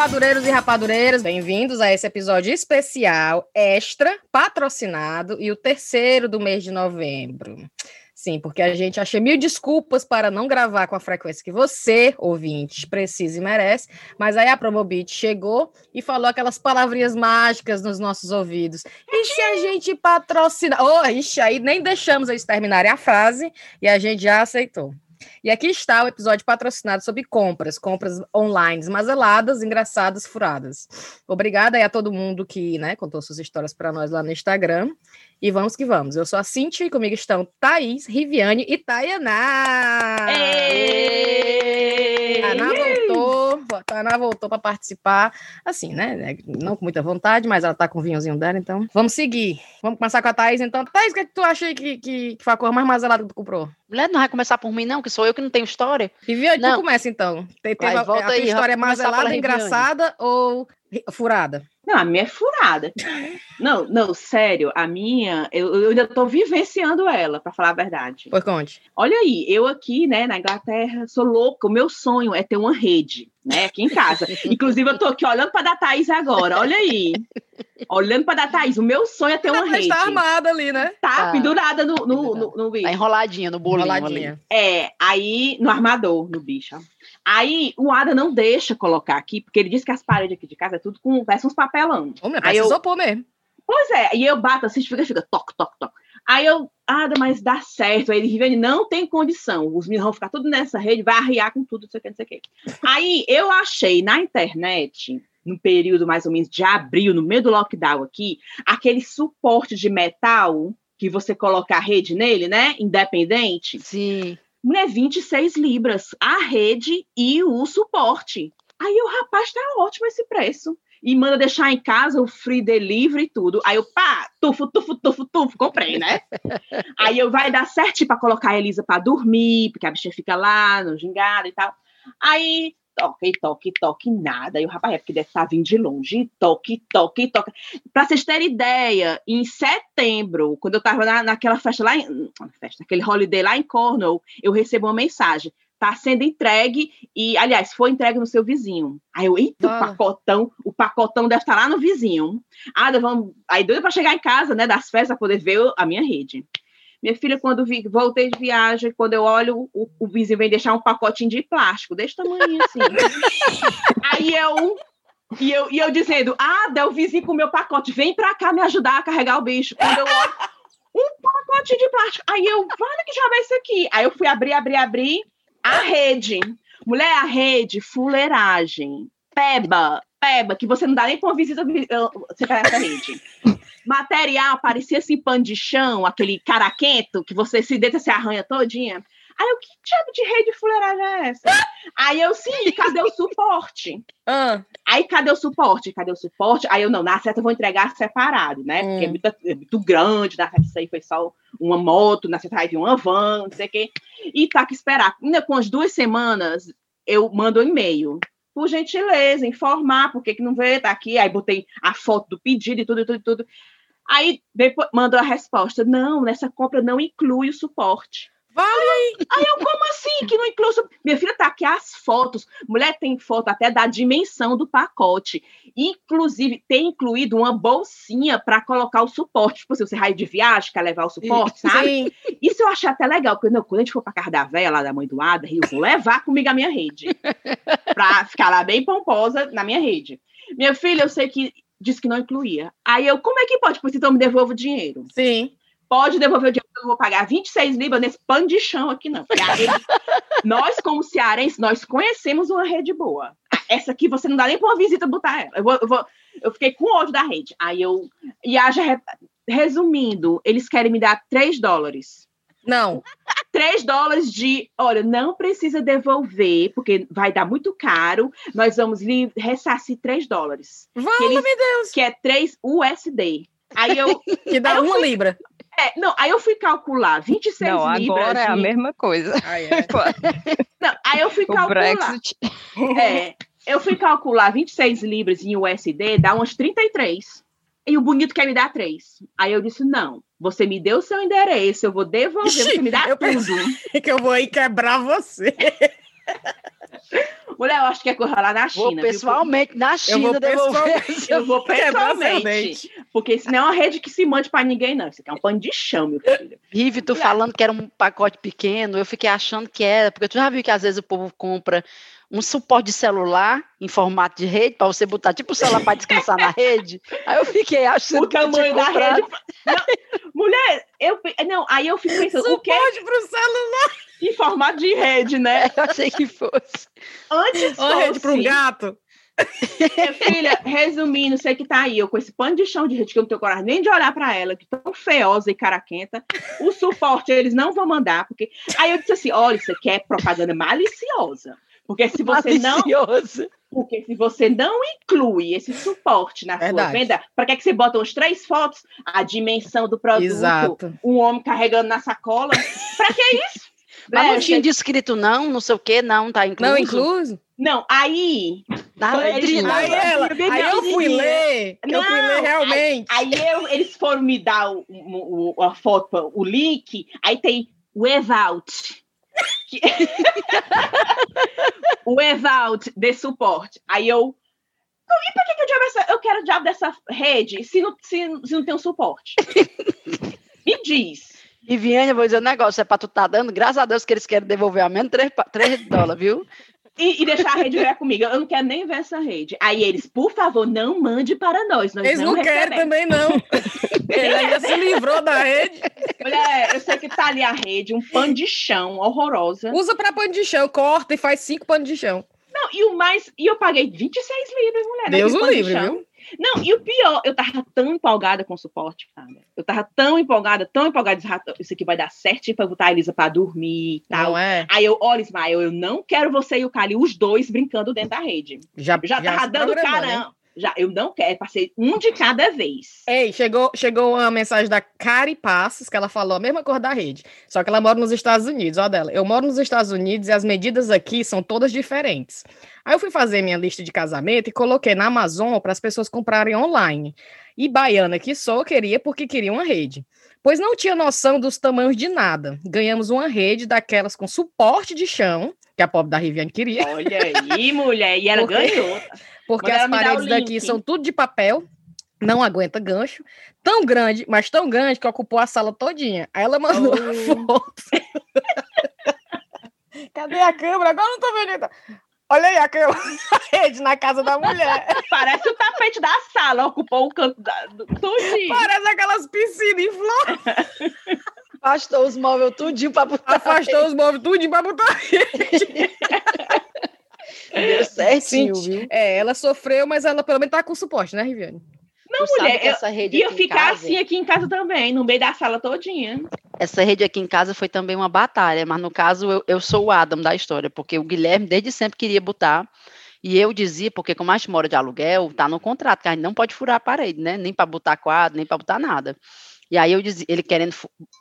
rapadureiros e rapadureiras, bem-vindos a esse episódio especial, extra, patrocinado e o terceiro do mês de novembro. Sim, porque a gente achei mil desculpas para não gravar com a frequência que você, ouvinte, precisa e merece, mas aí a Promobit chegou e falou aquelas palavrinhas mágicas nos nossos ouvidos. E se a gente patrocinar? Oh, ixi, aí nem deixamos eles terminarem a frase e a gente já aceitou. E aqui está o episódio patrocinado sobre compras, compras online, mazeladas, engraçadas, furadas. Obrigada aí a todo mundo que né, contou suas histórias para nós lá no Instagram. E vamos que vamos. Eu sou a Cintia e comigo estão Thaís, Riviane e Tayaná. Tayaná voltou, Tayaná voltou para participar, assim, né? Não com muita vontade, mas ela tá com o vinhozinho dela, então vamos seguir. Vamos começar com a Thaís, então. Thaís, o que, é que tu acha que, que, que foi a cor mais mazelada que tu comprou? Mulher, não vai começar por mim, não, que sou eu que não tenho história. Riviane, tu começa então. Tem, tem a, a aí, história mazelada, engraçada ou furada? Não, a minha é furada. não, não, sério, a minha, eu, eu ainda tô vivenciando ela, para falar a verdade. Pois conte. Olha aí, eu aqui, né, na Inglaterra, sou louca, o meu sonho é ter uma rede, né, aqui em casa. Inclusive, eu tô aqui olhando para da Thaís agora, olha aí. Olhando para da Thaís, o meu sonho é ter uma rede. Tá armada ali, né? Tá, tá. pendurada no, no, no, no, bicho. Tá enroladinha no bolinho enroladinha. ali. É, aí, no armador, no bicho, Aí o Ada não deixa colocar aqui, porque ele diz que as paredes aqui de casa é tudo com. parece uns papelão. Homem, aí eu isopor mesmo. Pois é, e eu bato assim, fica, fica, toque, toque, toque. Aí eu, Ada, mas dá certo. Aí ele, Riviane, não tem condição. Os meninos vão ficar tudo nessa rede, vai arriar com tudo, não sei o que, não sei o que. Aí eu achei na internet, no período mais ou menos de abril, no meio do lockdown aqui, aquele suporte de metal que você coloca a rede nele, né? Independente. Sim. Mulher, 26 libras, a rede e o suporte. Aí o rapaz tá ótimo esse preço. E manda deixar em casa o free delivery e tudo. Aí eu, pá, tufo, tufo, tufo, tufo, comprei, né? Aí eu vai dar certo para colocar a Elisa para dormir, porque a bichinha fica lá no gingado e tal. Aí toque, toque, toque, nada. E o rapaz, é porque deve estar vindo de longe, toque, toque, toque. Para vocês terem ideia, em setembro, quando eu estava na, naquela festa lá, em, festa, naquele holiday lá em Cornwall, eu recebo uma mensagem. Tá sendo entregue e, aliás, foi entregue no seu vizinho. Aí eu, eita, ah. o pacotão, o pacotão deve estar lá no vizinho. Ah, vamos, aí doido para chegar em casa, né, das festas, para poder ver a minha rede. Minha filha, quando vi, voltei de viagem, quando eu olho, o, o vizinho vem deixar um pacotinho de plástico, desse tamanho assim. Aí eu e eu, e eu dizendo, ah, deu o vizinho com o meu pacote, vem pra cá me ajudar a carregar o bicho. Quando eu olho, um pacote de plástico. Aí eu, vale que já vai isso aqui. Aí eu fui abrir, abrir, abrir a rede. Mulher, a rede, fuleiragem, peba, peba, que você não dá nem pra uma visita você pegar essa rede material parecia assim pano de chão, aquele caraquento que você se deita, se arranha todinha. Aí eu, que tipo de rede de fuleiragem é essa? Aí eu, sim, cadê o suporte? Ah. Aí, cadê o suporte? Cadê o suporte? Aí eu, não, na certa eu vou entregar separado, né? Hum. Porque é muito, é muito grande, na certa isso aí foi só uma moto, na certa vai vir uma van, não sei o quê. E tá que esperar. Ainda com as duas semanas, eu mando um e-mail por gentileza, informar por que, que não veio, tá aqui. Aí botei a foto do pedido e tudo, tudo, tudo. Aí depois mandou a resposta: não, nessa compra não inclui o suporte. Vai! Aí eu, como assim que não inclui? Minha filha tá aqui as fotos. Mulher tem foto até da dimensão do pacote. Inclusive, tem incluído uma bolsinha para colocar o suporte. Tipo, se você raio de viagem, quer levar o suporte, sabe? Sim. Isso eu achei até legal, porque não, quando a gente for pra casa da velha, lá da mãe do Ada, eu vou levar comigo a minha rede. pra ficar lá bem pomposa na minha rede. Minha filha, eu sei que disse que não incluía. Aí eu, como é que pode? Pois então me devolva o dinheiro. Sim pode devolver o dinheiro, eu não vou pagar 26 libras nesse pano de chão aqui, não. Rede, nós, como cearenses, nós conhecemos uma rede boa. Essa aqui você não dá nem para uma visita botar ela. Eu, vou, eu, vou, eu fiquei com ódio da rede. Aí eu. E haja, resumindo, eles querem me dar 3 dólares. Não. 3 dólares de, olha, não precisa devolver, porque vai dar muito caro. Nós vamos lhe ressarcir 3 dólares. Vamos, meu Deus! Que é 3 USD. Aí eu. Que dá uma fui, libra. É, não, aí eu fui calcular 26 não, libras. Agora de... é a mesma coisa. Ah, é. não, aí eu fui o calcular. Brexit. É, eu fui calcular 26 libras em USD, dá umas 33. E o bonito quer me dar 3. Aí eu disse: não, você me deu o seu endereço, eu vou devolver, Ixi, você me dá eu tudo. que eu vou aí quebrar você. Mulher, eu acho que é coisa lá na China. Vou pessoalmente viu? na China eu devolver. Eu vou pessoalmente. Porque isso não é uma rede que se mande para ninguém, não. Isso aqui é um pano de chão, meu filho. Rive, tu falando que era um pacote pequeno, eu fiquei achando que era, porque tu já viu que às vezes o povo compra um suporte de celular em formato de rede para você botar tipo o celular para descansar na rede. Aí eu fiquei achando o tamanho da rede. Não, mulher, eu não, aí eu fico pensando suporte o que para o celular em formato de rede, né? Eu achei que fosse. Antes Ou rede para um gato. Minha filha, resumindo, você que tá aí, eu com esse pano de chão de rede que eu não tenho coragem nem de olhar para ela, que tão feiosa e caraquenta, o suporte eles não vão mandar, porque. Aí eu disse assim: olha, isso aqui é propaganda maliciosa. Porque se você Malicioso. não. Porque se você não inclui esse suporte na Verdade. sua venda, para que, é que você bota as três fotos? A dimensão do produto, Exato. um homem carregando na sacola. Para que isso? Mas Né, não tinha descrito não, não sei o que, não, tá incluso. Não incluso? Não, aí. Eles- letrinha. Aí ela, aí eu fui ler, eu fui ler Não, realmente. Aí eu, eles foram me dar o- o- a foto, o link, aí tem without. Que- without de suporte. Aí eu. E por que, que eu, diabo essa, eu quero o diabo dessa rede se não, se, se não tem um suporte? me diz. E eu vou dizer um negócio, é pra tu tá dando, graças a Deus que eles querem devolver a menos 3, 3 dólares, viu? E, e deixar a rede ver comigo. Eu não quero nem ver essa rede. Aí eles, por favor, não mande para nós. nós Eles não, querem recebemos. também, não. Ele ainda se livrou da rede. Mulher, eu sei que tá ali a rede, um pano de chão horrorosa. Usa pra pano de chão, corta e faz cinco panos de chão. Não, e o mais. E eu paguei 26 libras, mulher. Deus naquele o livre, viu? Não, e o pior, eu tava tão empolgada com o suporte, cara. Eu tava tão empolgada, tão empolgada. disse, "Ah, Isso aqui vai dar certo pra botar a Elisa pra dormir e tal. Não é? Aí eu, olha, Ismael, eu não quero você e o Cali, os dois brincando dentro da rede. Já, Eu já, tava se dando programando, hein? Já, eu não quero, passei um de cada vez. Ei, chegou, chegou uma mensagem da Cari Passos, que ela falou a mesma cor da rede. Só que ela mora nos Estados Unidos, ó dela. Eu moro nos Estados Unidos e as medidas aqui são todas diferentes. Aí eu fui fazer minha lista de casamento e coloquei na Amazon para as pessoas comprarem online. E baiana que sou, queria porque queria uma rede. Pois não tinha noção dos tamanhos de nada. Ganhamos uma rede daquelas com suporte de chão, que a pobre da Riviane queria. Olha aí, mulher, e ela Por quê? ganhou. Porque as paredes daqui link. são tudo de papel, não aguenta gancho, tão grande, mas tão grande que ocupou a sala todinha. Aí ela mandou a foto. Cadê a câmera? Agora eu não tô vendo. Olha aí a câmera, a rede na casa da mulher. Parece o tapete da sala, ocupou o canto da, do tudinho. Parece aquelas piscinas em flor. Afastou os móveis tudinho pra botar. Afastou os móveis tudo pra botar rede. Deu certinho, Sim. viu? É, ela sofreu, mas ela pelo menos tá com suporte, né, Riviane? Não, Tu mulher, eu essa rede ia ficar casa- assim aqui em casa também, no meio da sala todinha. Essa rede aqui em casa foi também uma batalha, mas no caso eu, eu sou o Adam da história, porque o Guilherme desde sempre queria botar, e eu dizia, porque como a gente mora de aluguel, tá no contrato, que a gente não pode furar a parede, né? Nem para botar quadro, nem para botar nada. E aí eu dizia, ele querendo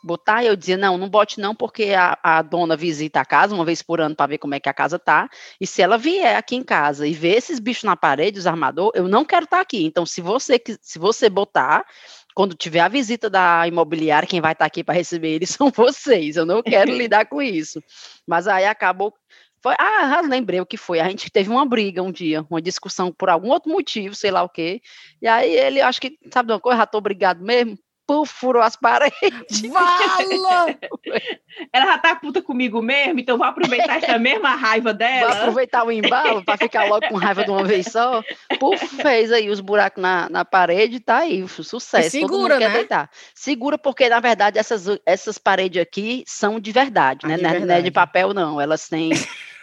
botar, eu dizia, não, não bote não, porque a, a dona visita a casa uma vez por ano para ver como é que a casa tá, e se ela vier aqui em casa e ver esses bichos na parede, os armadores, eu não quero estar aqui. Então, se você, se você botar, quando tiver a visita da imobiliária, quem vai estar aqui para receber eles são vocês. Eu não quero lidar com isso. Mas aí acabou. Foi, ah, lembrei o que foi. A gente teve uma briga um dia, uma discussão por algum outro motivo, sei lá o quê. E aí ele, acho que, sabe de uma coisa, já tô brigado mesmo. Puf, furou as paredes. Vala! Ela já tá puta comigo mesmo, então vou aproveitar essa mesma raiva Vou dela. aproveitar o embalo para ficar logo com raiva de uma vez só. Puf, fez aí os buracos na, na parede tá aí, su- sucesso. E todo mundo segura, quer né? deitar. Segura porque, na verdade, essas, essas paredes aqui são de verdade, Ah, né? de Não é- não é de papel, não. Elas têm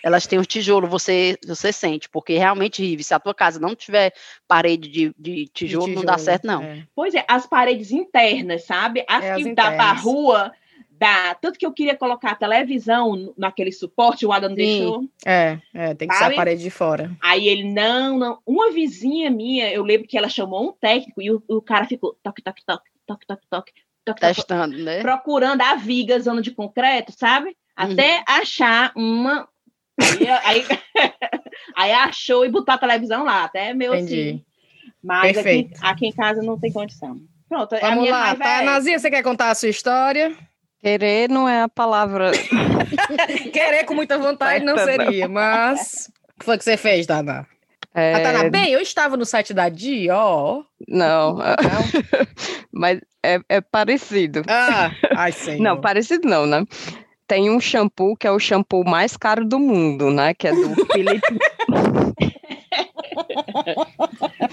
elas têm um tijolo, você, você sente, porque realmente, Rive, se a tua casa não tiver parede de, de, tijolo, de tijolo, não dá certo, não. É. Pois é, as paredes internas, sabe? As é, que dá pra rua, dá. Tanto que eu queria colocar a televisão naquele suporte, o Adam Sim. deixou. É, é, tem que sabe? ser a parede de fora. Aí ele, não, não. Uma vizinha minha, eu lembro que ela chamou um técnico e o, o cara ficou toque, toque, toque, toque, toque, toque. Testando, né? Procurando a viga, zona de concreto, sabe? Uhum. Até uhum. achar uma, Aí, aí, aí achou e botou a televisão lá, até meu assim. Entendi. Mas aqui, Perfeito. aqui em casa não tem condição. Pronto, a Vamos minha lá, tá? Nazia, você quer contar a sua história? Querer não é a palavra. Querer com muita vontade não seria, mas O que foi que você fez, Dana? É, Ah, Tana, bem, eu estava no site da Dior. Não, Não? mas é, é parecido. Ah, ai, senhor. Não, parecido não, né? Tem um shampoo que é o shampoo mais caro do mundo, né? Que é do Philip,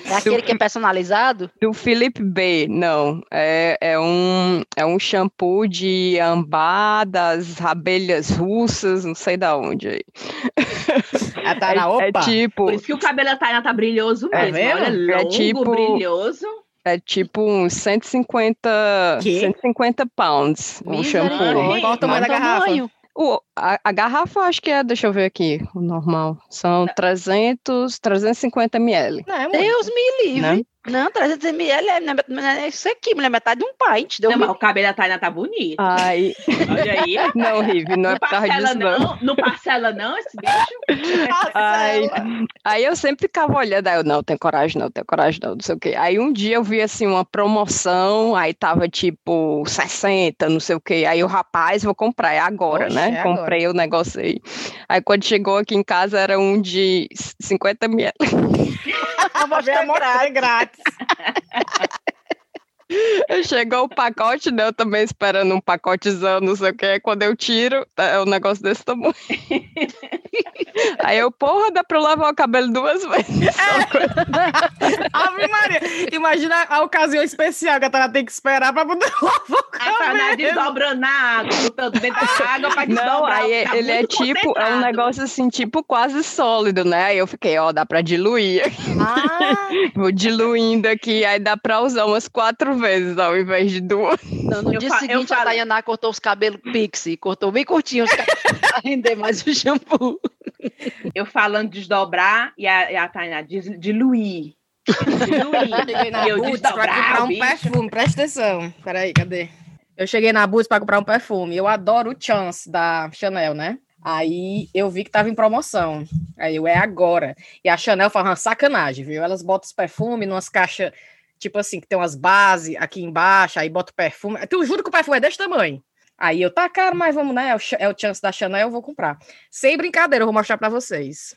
É aquele que é personalizado? do Philip B. Não, é, é, um, é um shampoo de ambar das abelhas russas, não sei da onde aí. Ah, Tana, é, opa. é tipo, Por isso que o cabelo da Tainá tá brilhoso É mesmo. mesmo? Olha, É longo, tipo- brilhoso. É tipo uns 150, Quê? 150, pounds o shampoo. Misericórdia. Qual o tamanho da garrafa? tamanho? O, a, a garrafa, acho que é, deixa eu ver aqui, o normal. São 300, 350 ml. Não, é. Deus me livre. Né? Não, 300 ml é, é isso aqui, mulher, metade de um pint. Deu Não, mas o cabelo da Tainá tá bonito. Aí, Olha aí. não, Rive, não é por causa disso, não. não, não parcela não esse bicho. Aí, aí eu sempre ficava olhando, aí eu não tenho coragem, não tenho coragem, não, não sei o quê. Aí um dia eu vi assim uma promoção, aí tava tipo 60, não sei o quê. Aí o rapaz, vou comprar, é agora, Oxe, né? é agora. Comprei o negócio aí. Aí quando chegou aqui em casa era um de 50 ml. Vem a amostra grátis. Chegou o pacote, né? Eu também esperando um pacotezão, não sei o que. Quando eu tiro, é um negócio desse tamanho. Aí eu, porra, dá pra eu lavar o cabelo duas vezes. Ave Maria. Imagina a ocasião especial que a Tana tem que esperar pra poder lavar o A Tainá cabelo. desdobrando na água, botando dentro da água pra desdobrar. Não, aí ficar ele é tipo, é um negócio assim, tipo quase sólido, né? Aí eu fiquei, ó, dá pra diluir. Ah, Vou diluindo aqui, aí dá pra usar umas quatro vezes ao invés de duas. Não, no Eu dia seguinte, a Tayaná cortou os cabelos pixie, cortou bem curtinho os cabelos pra render mais o shampoo. Eu falando desdobrar e a, e a Tainá diz, diluir. Diluir. cheguei na Eu Boots pra desdobrar comprar o um bicho. perfume. Presta atenção. Peraí, cadê? Eu cheguei na Boots pra comprar um perfume. Eu adoro o Chance da Chanel, né? Aí eu vi que tava em promoção. Aí eu, é agora. E a Chanel faz uma sacanagem, viu? Elas botam os perfumes numas caixas, tipo assim, que tem umas bases aqui embaixo, aí bota o perfume. Tu juro que o perfume é desse tamanho. Aí eu, tá caro, mas vamos, né? É o, é o Chance da Chanel, eu vou comprar. Sem brincadeira, eu vou mostrar pra vocês.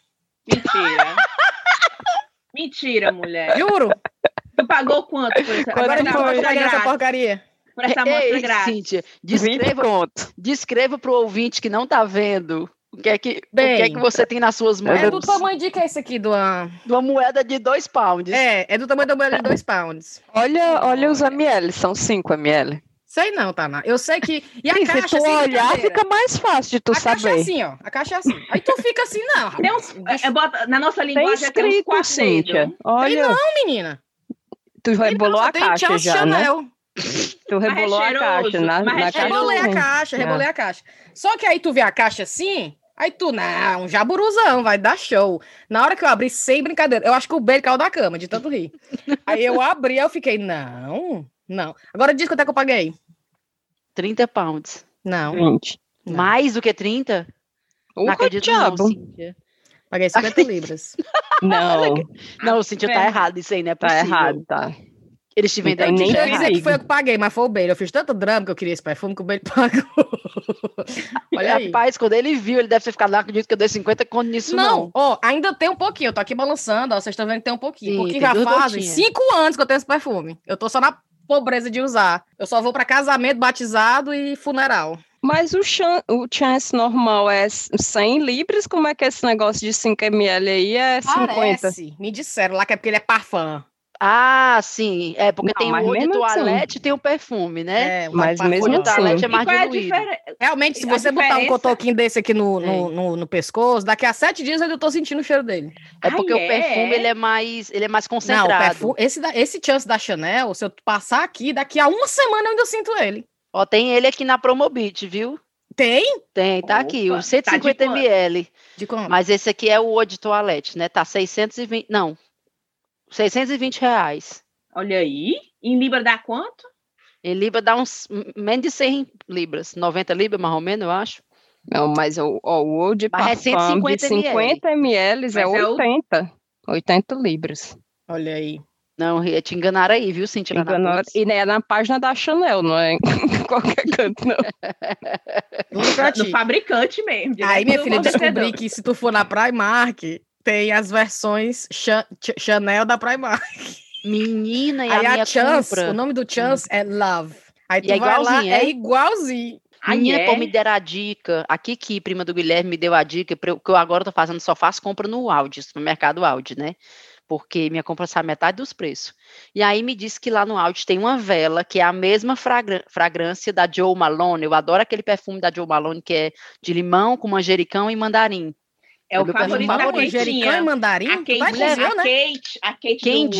Mentira. Mentira, mulher. Juro! Tu pagou quanto por essa, Quanto Agora por eu essa porcaria. Por essa amostra Ei, grátis. Cíntia, 20 descreva, descreva pro ouvinte que não tá vendo o que é que, o Bem, que, é que você tem nas suas mãos. É do tamanho de que é esse aqui? Do, ah, de uma moeda de dois pounds. É, é do tamanho da moeda de 2 pounds. Olha, olha os ml, são 5 ml. Sei não, Tana. Eu sei que. E a Sim, caixa, se tu sem olhar, fica mais fácil de tu a caixa é saber. assim, ó. A caixa é assim. Aí tu fica assim, não, Tem uns, Deixa- é, bota- na nossa Tem linguagem tem uns escrito, quatro Cíntia. dedos. Olha, Não, menina. tu rebolou Não, a tem caixa Chance já, né? Chanel. Tu rebolou a cheiroso, caixa na, é na caixa. Rebolei a caixa, É. rebolei a caixa. Só que aí tu vê a caixa assim, aí tu, não, um jaburuzão, vai dar show. Na hora que eu abri, sem brincadeira, eu acho que o beijo caiu da cama, de tanto rir. aí eu abri, eu fiquei, não, não. Agora diz quanto é que eu paguei. 30 pounds. Não, 20. Não. Mais do que 30? Não acredito diabo. não, Cíntia. paguei 50 libras. Não, Não, Cíntia, tá errado isso aí, não é tá possível. errado, tá. Eles te tem de nem eu dizer que foi eu que paguei, mas foi o Beiro. Eu fiz tanto drama que eu queria esse perfume que o Beiro pagou. Olha aí. Rapaz, quando ele viu, ele deve ter ficado lá, acredito que eu dei 50 conto nisso, Não, não. ó, ainda tem um pouquinho. Eu tô aqui balançando, ó. Vocês estão vendo que tem um pouquinho. Sim, porque já fazem cinco anos que eu tenho esse perfume. Eu tô só na pobreza de usar. Eu só vou pra casamento, batizado e funeral. Mas o, chan, o chance normal é 100 libras? Como é que esse negócio de 5 ml aí é 50? Parece. Me disseram lá que é porque ele é parfum. Ah, sim. É, porque Não, tem o olho de mesmo assim. toalete e tem o perfume, né? É, Mas mesmo o olho de assim. toalete é E mais é a diluído. diferença? Realmente, se A você botar um cotoquinho desse aqui no, no, É. no, no pescoço, daqui a sete dias eu ainda tô sentindo o cheiro dele. É Ai, porque o é? perfume ele é mais, ele é mais Não, concentrado. o perfume, esse, esse chance da Chanel, se eu passar aqui, daqui a uma semana eu ainda sinto ele. Ó, tem ele aqui na Promobit, viu? Tem? Tem, tá aqui, Opa, o 150 tá de quanto? ml. De como? Mas esse aqui é o olho de toalete, né? Tá 620, não. 620 reais. Olha aí. Em Libra dá quanto? Em Libra dá uns menos de 100 libras, 90 libras mais ou menos, eu acho. Não, mas o, ó, o old de Mas é parfum de 150 50 ml é Mas é o- 80. 80 libras. Olha aí. Não, te enganaram aí, viu, Cintia? Boots? E é na página da Chanel, não é em qualquer canto, não. Do fabricante mesmo. Aí, minha filha, descobri que se tu for na Primark, tem as versões Cha- Ch- Chanel da Primark. Menina, e Aí a a, Chance, compra. o nome do Chance é Love. Aí tu E é vai lá, igualzinho, é é? igualzinho. Aí Minha, é. pô, me deram a dica. Aqui que prima do Guilherme me deu a dica, eu- que eu agora tô fazendo, só faço compra no Audi, no mercado Audi, né? Porque minha compra sai metade dos preços. E aí me disse que lá no Audi tem uma vela que é a mesma fragra- fragrância da Joe Malone. Eu adoro aquele perfume da Joe Malone que é de limão com manjericão e mandarim. É o meu favorito da. Manjericão e mandarim? A Kate, vai a né? Kate, a Kate Quem do-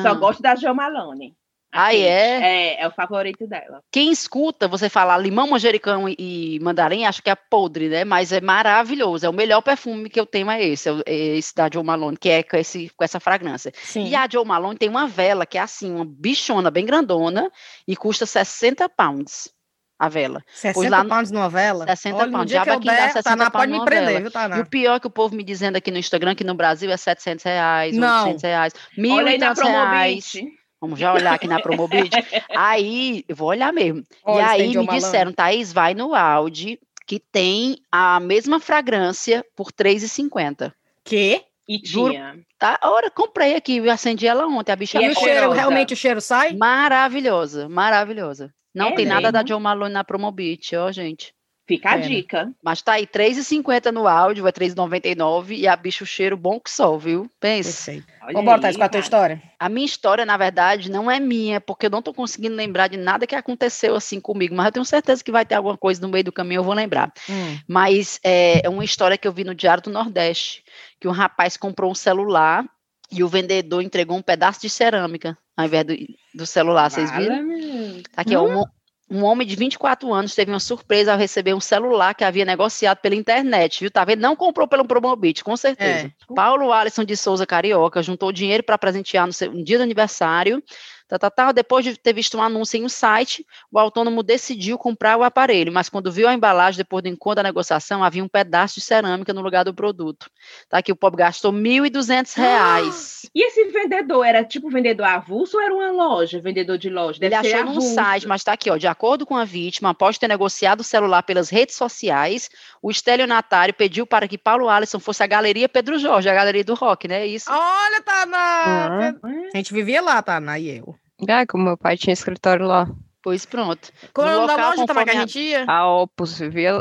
só Ah. gosta da Jo Malone. Ah, Kate. é? É, é o favorito dela. Quem escuta você falar limão, manjericão e, e mandarim, acha que é podre, né? Mas é maravilhoso. É o melhor perfume que eu tenho, é esse, é o- é esse da Joe Malone, que é com, esse, com essa fragrância. Sim. E a Joe Malone tem uma vela que é assim, uma bichona bem grandona e custa 60 pounds a vela. 60 lá no- pounds numa vela? 60 Olha, pounds. Já que vai eu que dá der, 60 Taná pode me prender, vela. viu, E Taná? o pior que o povo me dizendo aqui no Instagram, que no Brasil é 700 reais, Não. 800 reais, mil Olha e aí na tantos reais. Promobit. Vamos já olhar aqui na Promobit. aí, eu vou olhar mesmo. Olha, e aí me disseram, Thaís, vai no Audi, que tem a mesma fragrância por R$3,50. Quê? E Juro. tinha. Tá? Ora, comprei aqui, eu acendi ela ontem, a bicha E E é o cheirosa. cheiro, realmente o cheiro sai? Maravilhosa, maravilhosa. Não É tem nada da mesmo? Joe Malone na Promobit, ó, gente. Fica a Pena. dica. Mas tá aí, R$3,50 no áudio, é R$3,99 e a bicha o cheiro bom que só, viu? Pensa. Vambora, Thaís, com a tua história. A minha história, na verdade, não é minha, porque eu não tô conseguindo lembrar de nada que aconteceu assim comigo, mas eu tenho certeza que vai ter alguma coisa no meio do caminho, eu vou lembrar. Hum. Mas é, é uma história que eu vi no Diário do Nordeste, que um rapaz comprou um celular e o vendedor entregou um pedaço de cerâmica ao invés do, do celular, vocês viram? Vala-me. Tá aqui, ó, um, um homem de 24 anos teve uma surpresa ao receber um celular que havia negociado pela internet, viu? Tá vendo? Não comprou pelo Promobit, com certeza. Paulo Alisson de Souza Carioca juntou dinheiro para presentear no seu no dia do aniversário. Tá, tá, tá. Depois de ter visto um anúncio em um site, o autônomo decidiu comprar o aparelho, mas quando viu a embalagem, depois do encontro da negociação, havia um pedaço de cerâmica no lugar do produto. Tá aqui, o pobre gastou 1.200 reais. E esse vendedor era tipo vendedor avulso ou era uma loja, vendedor de loja? Ele Deve ser achou num avulso. site, mas está aqui, ó. De acordo com a vítima, após ter negociado o celular pelas redes sociais, o estelionatário pediu para que Paulo Alisson fosse à Galeria Pedro Jorge, a galeria do rock, né? Isso. Olha, Taná! Ah. A gente vivia lá, Taná, e eu. É, que o meu pai tinha escritório lá. Pois pronto. Qual é o da loja, Taná, que a conforme a- gente ia? A Opus, vivia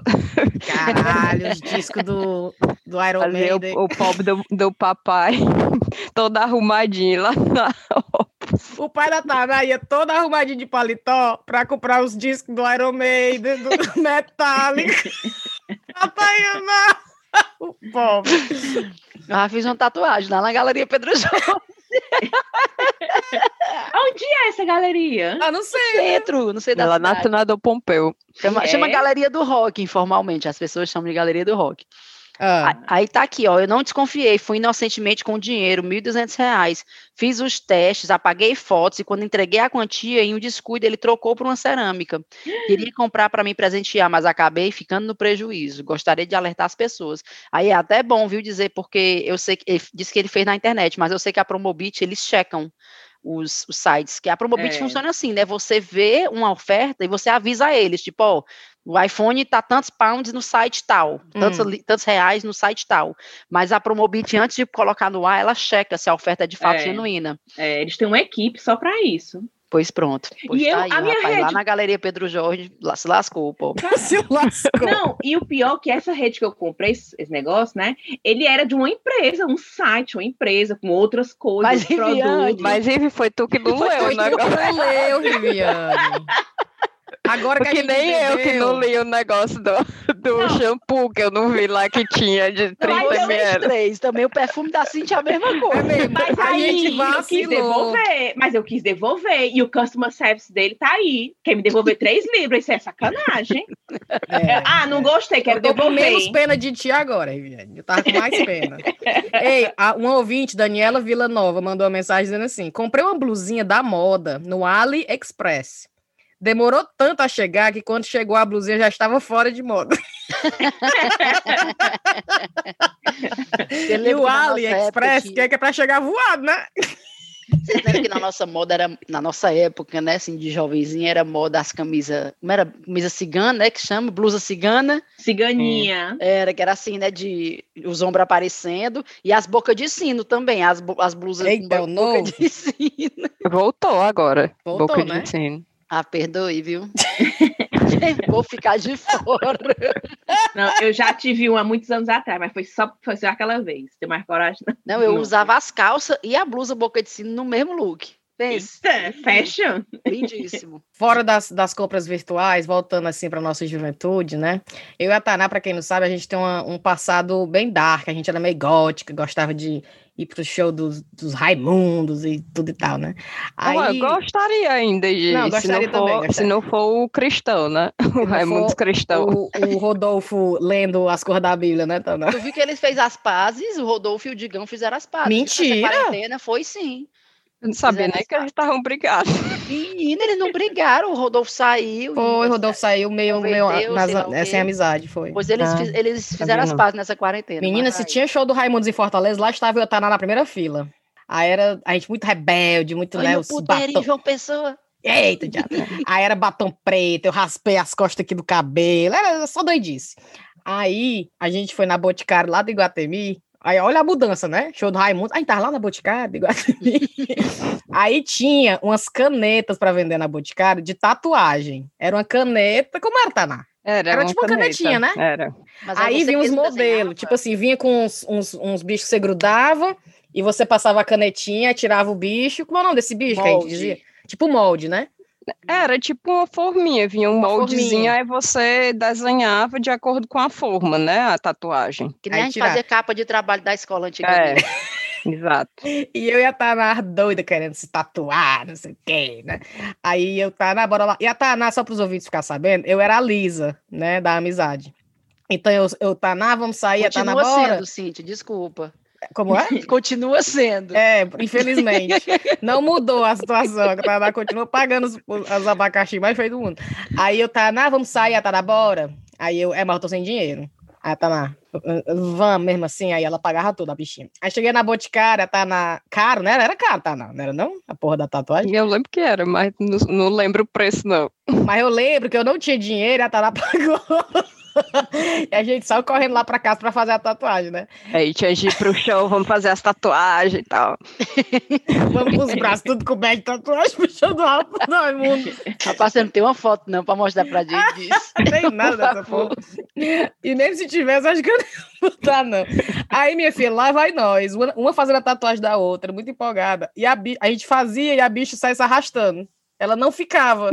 Caralho, os discos do, do Iron ali Maiden. o, o pobre do, do papai, todo arrumadinho lá na Opus. O pai da Taná ia todo arrumadinho de paletó pra comprar os discos do Iron Maiden, do Metallica. A Tainá, o pobre. Ah, fiz uma tatuagem lá na Galeria Pedro Jorge, Onde é essa galeria? Ah, não sei. centro, não sei da na cidade. Senador Pompeu. Chama, É? chama Galeria do Rock, informalmente. As pessoas chamam de Galeria do Rock. Ah, Aí tá aqui, ó. Eu não desconfiei, fui inocentemente com o dinheiro, 1.200 reais. Fiz os testes, apaguei fotos e quando entreguei a quantia, em um descuido, ele trocou por uma cerâmica. Queria comprar para me presentear, mas acabei ficando no prejuízo. Gostaria de alertar as pessoas. Aí é até bom, viu, dizer, porque eu sei que ele disse que ele fez na internet, mas eu sei que a Promobit, eles checam. Os, os sites, que a Promobit É. funciona assim, né? Você vê uma oferta e você avisa eles, tipo, ó, o iPhone tá tantos pounds no site tal, tantos, Hum. tantos reais no site tal. Mas a Promobit, antes de colocar no ar, ela checa se a oferta é de fato É. genuína. É, eles têm uma equipe só para isso. Pois pronto. Pois E eu- tá aí, a minha rapaz, lá rede- na Galeria Pedro Jorge, lá se lascou, pô. se lascou. Não, e o pior é que essa rede que eu comprei, esse esse negócio, né? Ele era de uma empresa, um site, uma empresa com outras coisas, Mas, Viviane, produtos. Mas, Ive, foi tu que não leu o tu que negócio. não leu, Viviane. Agora que Porque gente nem eu que entendeu. não li o negócio do, do Não. shampoo que eu não vi lá que tinha de 30 Mas eu ml. três, também o perfume da Cintia é a mesma coisa. É mesmo. Mas a aí gente eu quis devolver, mas eu quis devolver. E o customer service dele tá aí. Quer me devolver três libras, isso é sacanagem. É. Ah, não gostei, quero Eu tô com devolver. menos pena de ti agora, Viviane. Eu tava com mais pena. Ei, a, uma ouvinte, Daniela Villanova, mandou uma mensagem dizendo assim: comprei uma blusinha da moda no AliExpress. Demorou tanto a chegar que quando chegou a blusinha já estava fora de moda. E o AliExpress, que é que é pra chegar voado, né? Vocês lembram que na nossa moda era, na nossa época, né, assim, de jovenzinha, era moda as camisas, como era? Camisa cigana, né, que chama, blusa cigana. Ciganinha. Era, que era assim, né, de os ombros aparecendo, e as bocas de sino também, as, as blusas Eita, com o bo- novo. boca de sino. Voltou agora. Voltou, Boca né? de sino. Ah, perdoe, viu? Vou ficar de fora. Não, eu já tive uma há muitos anos atrás, mas foi só, foi só aquela vez. Tem mais coragem? Não. Não, eu Não. usava as calças e a blusa boca de sino no mesmo look. Pensa, Eita, fashion. lindíssimo. Fora das, das compras virtuais, voltando assim para nossa juventude, né? Eu e a Taná, para quem não sabe, a gente tem uma- um passado bem dark, a gente era meio gótica, gostava de ir pro show dos, dos Raimundos e tudo e tal, né? Ué, Aí, Eu gostaria ainda de Não, se, gostaria não também, for, se gostaria. não for o cristão, né? O não Raimundo Cristão. o, o Rodolfo lendo as cores da Bíblia, né, Taná? Tu viu que ele fez as pazes, o Rodolfo e o Digão fizeram as pazes. Mentira! Essa quarentena foi sim. Eu não sabia nem as que eles estavam brigados. Menina, eles não brigaram, o Rodolfo saiu. Foi, o Rodolfo saiu meio, meio nas- é, sem amizade, foi. Pois eles, Ah, fiz- eles fizeram as pazes nessa quarentena. Menina, se vai. tinha show do Raimundos em Fortaleza, lá estava eu Taná na primeira fila. Aí era a gente muito rebelde, muito, Olha né, o os batom... João Pessoa. Eita, diabo. Aí era batom preto, eu raspei as costas aqui do cabelo, era só doidice. Aí a gente foi na Boticário lá do Iguatemi. Aí olha a mudança, né? Show do Raimundo. A gente tava lá na Boticário Iguatemi. Aí tinha umas canetas para vender na Boticário de tatuagem. Era uma caneta, como era, Taná? Era, Era uma tipo uma caneta. canetinha, né? Era. Mas Aí vinha os mesmo modelos, tipo assim, vinha com uns, uns, uns bichos que você grudava e você passava a canetinha, tirava o bicho. Como é o nome desse bicho que a gente Molde. dizia? Tipo molde, né? Era tipo uma forminha, vinha um Uma moldezinho, forminha. aí você desenhava de acordo com a forma, né? A tatuagem. Que nem Aí a gente tirar. fazia capa de trabalho da escola É, antigamente. exato. E eu ia estar na doida querendo se tatuar, não sei o quê, né? Aí eu tá na bora lá. E a Taná, só para os ouvintes ficar sabendo, eu era a Lisa, né, da amizade. Então eu, eu Taná, vamos sair, a Taná, Continua bora. sendo, Cintia, desculpa. Como é? Continua sendo. É, infelizmente. Não mudou a situação. A Taná continua pagando os, os abacaxi mais feios do mundo. Aí eu, Taná, vamos sair, a Taná, bora. Aí eu, é, mas eu tô sem dinheiro. Aí a Taná, vamos mesmo assim. Aí ela pagava tudo, a bichinha. Aí cheguei na Boticária, a Taná, caro, né? Era caro, Taná, não era não? A porra da tatuagem. Eu lembro que era, mas não, não lembro o preço, não. Mas eu lembro que eu não tinha dinheiro e a Taná pagou. e a gente saiu correndo lá pra casa pra fazer a tatuagem, né? Aí tinha de ir pro show, vamos fazer as tatuagens e tal. Vamos com os braços tudo coberto de tatuagem, puxando o rabo do Raimundo. Rapaz, você não tem uma foto, não, pra mostrar pra gente disso. Não tem nada dessa porra. E nem se tivesse, acho que eu não ia botar, não. Aí, minha filha, lá vai nós. Uma, fazendo a tatuagem da outra, muito empolgada. E a, a gente fazia e a bicha saia se arrastando. Ela não ficava.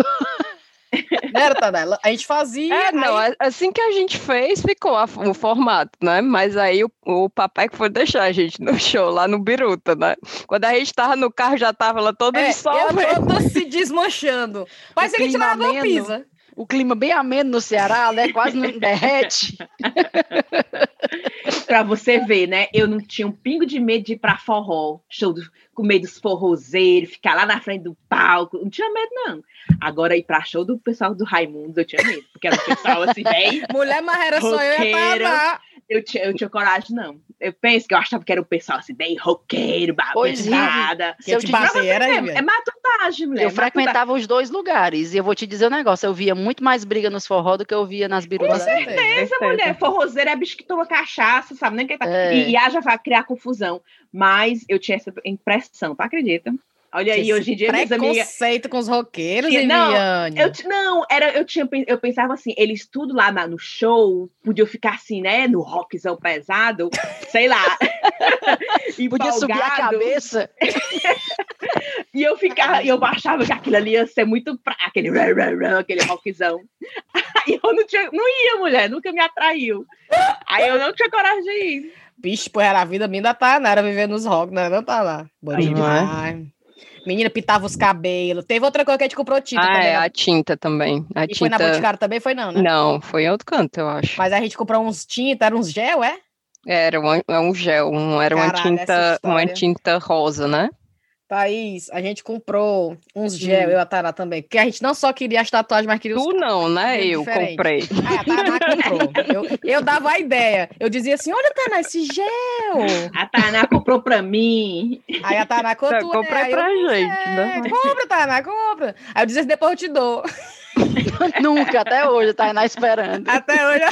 Não era, Tadá? Ela- A gente fazia. É, não, aí- assim que a gente fez, ficou a- o formato, né? Mas aí o, o papai que foi deixar a gente no show, lá no Biruta, né? Quando a gente tava no carro, já tava ela toda É, de sol. ela toda se desmanchando. Que a gente lavou a pizza. O clima bem ameno no Ceará, né? Quase não derrete. Pra você ver, né? Eu não tinha um pingo de medo de ir pra forró, show do, com medo dos forrozeiros, ficar lá na frente do palco. Não tinha medo, não. Agora, ir pra show do pessoal do Raimundo, eu tinha medo. Porque era um pessoal assim, bem. Mulher, mas era só eu e a. Eu tinha, eu tinha coragem, não. Eu penso que eu achava que era um pessoal assim, bem roqueiro, Pois, babada. Que eu te bater, era É, aí, é matutagem, mulher. Eu matutagem. frequentava os dois lugares e eu vou te dizer um negócio, eu via muito mais briga nos forró do que eu via nas birutas. Com certeza. Certeza. mulher, forrozeira é bicho que toma cachaça, sabe? Nem que tá... É. E, e haja vai criar confusão. Mas eu tinha essa impressão, tu acredita? Olha aí, hoje em dia, minhas amigas. Preconceito com os roqueiros, Sim, não. Eu, não, era, eu, tinha, eu pensava assim, eles tudo lá na- no show, podiam ficar assim, né? No rockzão pesado, sei lá. Podia subir a cabeça. E eu ficava, e eu achava que aquilo ali ia ser muito pra aquele, aquele rockzão. Aí eu não tinha, não ia, mulher, nunca me atraiu. Aí eu não tinha coragem de ir. Bicho, pô, era a vida minha da Tanara vivendo nos rock, né? Não tá lá. É? demais. Menina pitava os cabelos. Teve outra coisa que a gente comprou tinta Ah, também. é, a tinta também. A E foi na tinta. Boticário também, foi não, né? Não, foi em outro canto, eu acho. Mas a gente comprou uns tinta, era uns gel, é? Era um, é um gel, um, era uma Caralho, essa tinta, uma tinta rosa, né? Thaís, a gente comprou uns gel, Hum. eu e a Tara também, porque a gente não só queria as tatuagens, mas queria os Tu não, né? bem Eu diferente. comprei. Aí a Tainá comprou. Eu, eu dava a ideia. Eu dizia assim: olha, Tainá, esse gel. A Tainá comprou pra mim. Aí a Tainá Eu quanto comprei pra gente, né? É, compra, Tainá, compra. Aí eu dizia assim, depois eu te dou. Nunca, até hoje, tá aí esperando. Até hoje.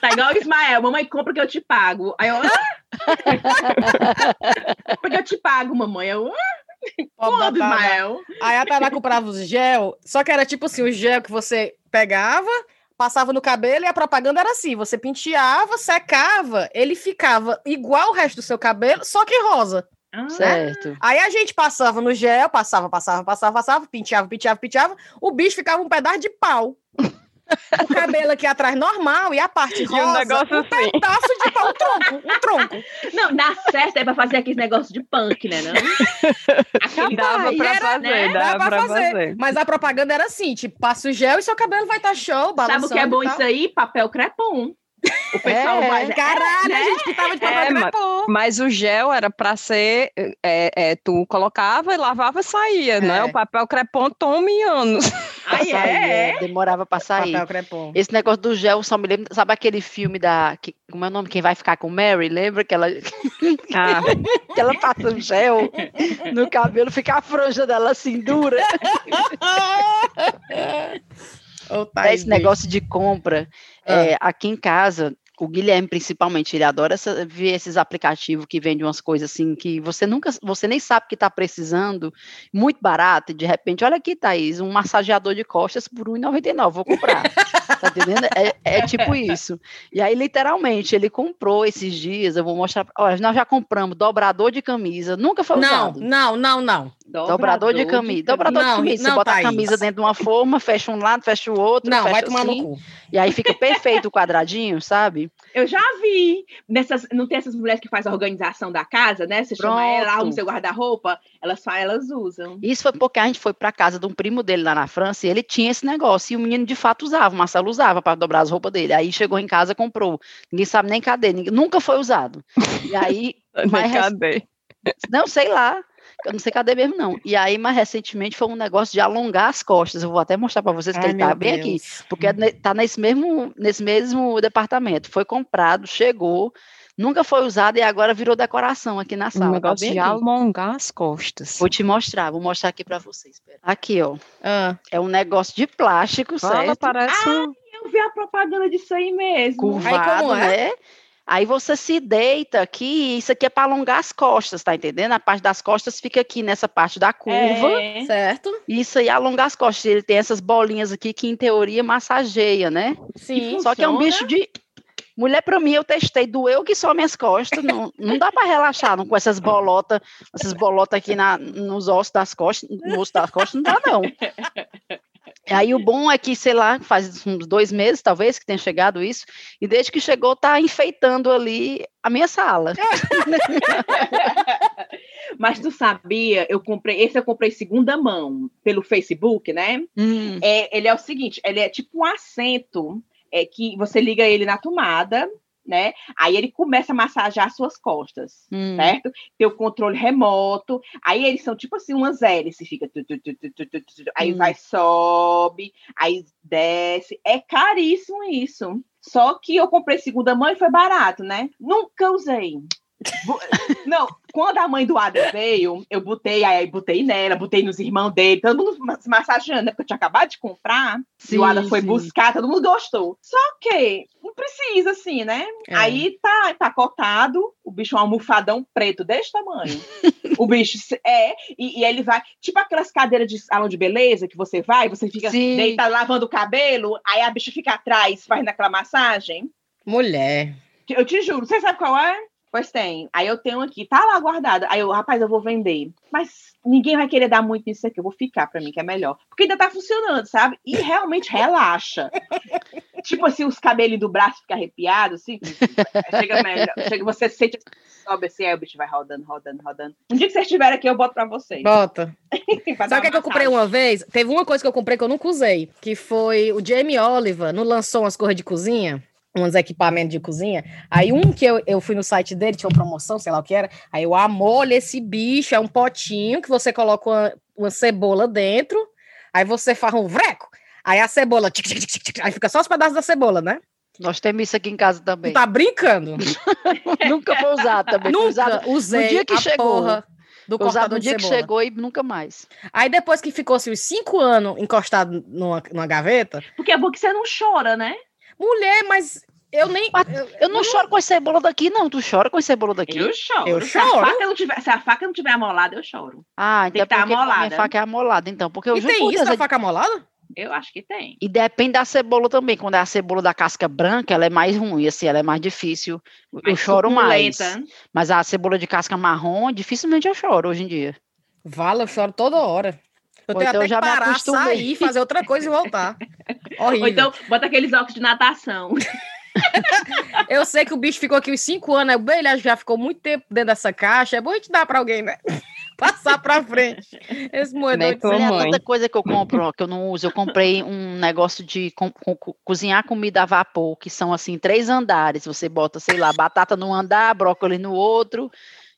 Tá igual o Ismael, mamãe compra que eu te pago. Aí eu, ah! Porque eu te pago, mamãe. Eu, ah, quando, Tainá. Ismael? Aí a Tainá comprava os gel, só que era tipo assim, o gel que você pegava, passava no cabelo e a propaganda era assim, você penteava, secava, ele ficava igual o resto do seu cabelo, só que rosa. Ah, Certo. Aí a gente passava no gel, passava, passava, passava, passava, penteava, penteava, penteava, o bicho ficava um pedaço de pau. O cabelo aqui atrás normal e a parte E um rosa, negócio um assim. pedaço de pau, um tronco, um tronco. Não, na certa é pra fazer aqueles negócios de punk, né? Não? Dava pra era, fazer, né? dava Dá pra fazer. Mas a propaganda era assim, tipo, passa o gel e seu cabelo vai estar show, balançando Sabe o que é bom isso aí? Papel crepom. O pessoal É, vai. Caralho, né? a gente pintava de papel É, mas- crepom. Mas o gel era pra ser, é, é, tu colocava e lavava e saía, né? É. O papel crepom toma em anos. Pra Ai, sair, é? é, Demorava pra sair. Papel crepom. Esse negócio do gel só me lembra. Sabe aquele filme da. Que, como é o nome? Quem vai ficar com Mary? Lembra que ela, Ah, que ela passa o gel no cabelo, fica a franja dela assim dura? Thaís, Esse negócio de compra. Ah. é, aqui em casa, o Guilherme, principalmente, ele adora essa- ver esses aplicativos que vendem umas coisas assim que você nunca, você nem sabe que está precisando, muito barato, e de repente, olha aqui, Thaís, um massageador de costas por R$ 1,99, vou comprar. tá entendendo? É, é tipo isso. E aí, literalmente, ele comprou esses dias, eu vou mostrar. Olha, nós já compramos dobrador de camisa, nunca foi Não, usado. não, não, não. Dobrador de camisa. Dobrador Não, de camisa. não, Você bota Thaís. a camisa dentro de uma forma, fecha um lado, fecha o outro. Não, fecha vai tomar assim, no cu. E aí fica perfeito o quadradinho, sabe? Eu já vi. Nessas, não tem essas mulheres que fazem a organização da casa, né? Você chama ela, Pronto. arruma o seu guarda-roupa, elas, fa- elas usam. Isso foi porque a gente foi para casa de um primo dele lá na França e ele tinha esse negócio. E o menino de fato usava, o Marcelo usava para dobrar as roupas dele. Aí chegou em casa, comprou. Ninguém sabe nem cadê, ninguém- nunca foi usado. E aí, rec- cadê? não sei lá. Eu não sei cadê mesmo, não. E aí, mais recentemente, foi um negócio de alongar as costas. Eu vou até mostrar para vocês que Ai, ele tá meu bem aqui. Porque é ne- tá nesse mesmo, nesse mesmo departamento. Foi comprado, chegou, nunca foi usado e agora virou decoração aqui na Um sala. Tá negócio bem de aqui. alongar as costas. Vou te mostrar, vou mostrar aqui para vocês. espera. Aqui, ó. Ah, É um negócio de plástico, Fala, certo? parece um... Eu vi a propaganda disso aí mesmo. Curvado, como é? né? Aí você se deita aqui, e isso aqui é para alongar as costas, tá entendendo? A parte das costas fica aqui nessa parte da curva. É. certo? E isso aí alonga as costas. Ele tem essas bolinhas aqui que, em teoria, massageia, né? Sim. Só que é um bicho de. Mulher, pra mim, eu testei, doeu que só minhas costas. Não, não dá para relaxar não, com essas bolotas, essas bolotas aqui na, nos ossos das costas, no osso das costas, não dá, não. Aí o bom é que, sei lá, faz uns dois meses, talvez, que tenha chegado isso, e desde que chegou, tá enfeitando ali a minha sala. Mas tu sabia, eu comprei, esse eu comprei segunda mão pelo Facebook, né? Hum, É, ele é o seguinte, ele é tipo um assento é, que você liga ele na tomada, né? Aí ele começa a massagear as suas costas, hum. certo? Tem o controle remoto, aí eles são tipo assim, umas hélices, fica tu, tu, tu, aí Hum. vai, sobe, aí desce, é caríssimo isso. Só que eu comprei segunda mão e foi barato, né? Nunca usei. Não, quando a mãe do Adam veio, eu botei, aí botei nela, botei nos irmãos dele, todo mundo se massageando, né? Porque eu tinha acabado de comprar, e o Adam Sim, foi sim. buscar, todo mundo gostou. Só que não precisa, assim, né? É. Aí tá, tá cotado, o bicho é um almofadão preto desse tamanho. o bicho é, e, e ele vai, tipo aquelas cadeiras de salão de beleza que você vai, você fica Sim. deitado lavando o cabelo, aí a bicha fica atrás fazendo aquela massagem. Mulher. Eu te juro, você sabe qual é? Pois tem. Aí eu tenho aqui, tá lá guardado. Aí eu, rapaz, eu vou vender. Mas ninguém vai querer dar muito nisso aqui. Eu vou ficar pra mim, que é melhor. Porque ainda tá funcionando, sabe? E realmente relaxa. tipo assim, os cabelos do braço ficam arrepiados, assim. Chega melhor. Chega, você sente, sobe assim, aí o bicho vai rodando, rodando, rodando. Um dia que vocês estiverem aqui, eu boto pra vocês. Bota. Pra Sabe o que, é eu comprei uma vez? Teve uma coisa que eu comprei que eu nunca usei, que foi o Jamie Oliver, não lançou umas coisas de cozinha? Uns equipamentos de cozinha. Aí um que eu, eu fui no site dele, tinha uma promoção, sei lá o que era. Aí eu amolho esse bicho, é um potinho que você coloca uma, uma cebola dentro, aí você faz um vreco. Aí a cebola, tic, tic, tic, tic, aí fica só os pedaços da cebola, né? Nós temos isso aqui em casa também. Tu tá brincando? nunca vou usar também. Nunca usei no dia que a chegou. porra do usado no de dia que chegou e nunca mais. Aí depois que ficou assim, uns cinco anos encostado numa, numa gaveta, Porque é bom que você não chora, né? Mulher, mas eu nem. Mas eu- Eu não choro com a cebola daqui, não. Tu chora com a cebola daqui? Eu choro. Eu se, choro. A faca não tiver, se a faca não tiver amolada, eu choro. Ah, Tem então que tá porque a minha amolada. faca é amolada, então. Porque eu E juro tem por isso na é- faca molada? Eu acho que tem. E depende da cebola também. Quando é a cebola da casca branca, ela é mais ruim, assim, ela é mais difícil. Eu Mais choro mais. Mas a cebola de casca marrom, dificilmente eu choro hoje em dia. Vala, eu choro toda hora. Eu Ou tenho então até que me parar, sair, fazer outra coisa e voltar. Horrível. Ou então, bota aqueles óculos de natação. Eu sei que o bicho ficou aqui uns cinco anos, é bem, ele já ficou muito tempo dentro dessa caixa. É bom a gente dar pra alguém, né? Passar pra frente. Esse moedor de mãe. tanta coisa que eu compro, ó, que eu não uso. Eu comprei um negócio de co- co- cozinhar comida a vapor, que são assim, três andares. Você bota, sei lá, batata num andar, brócolis no outro,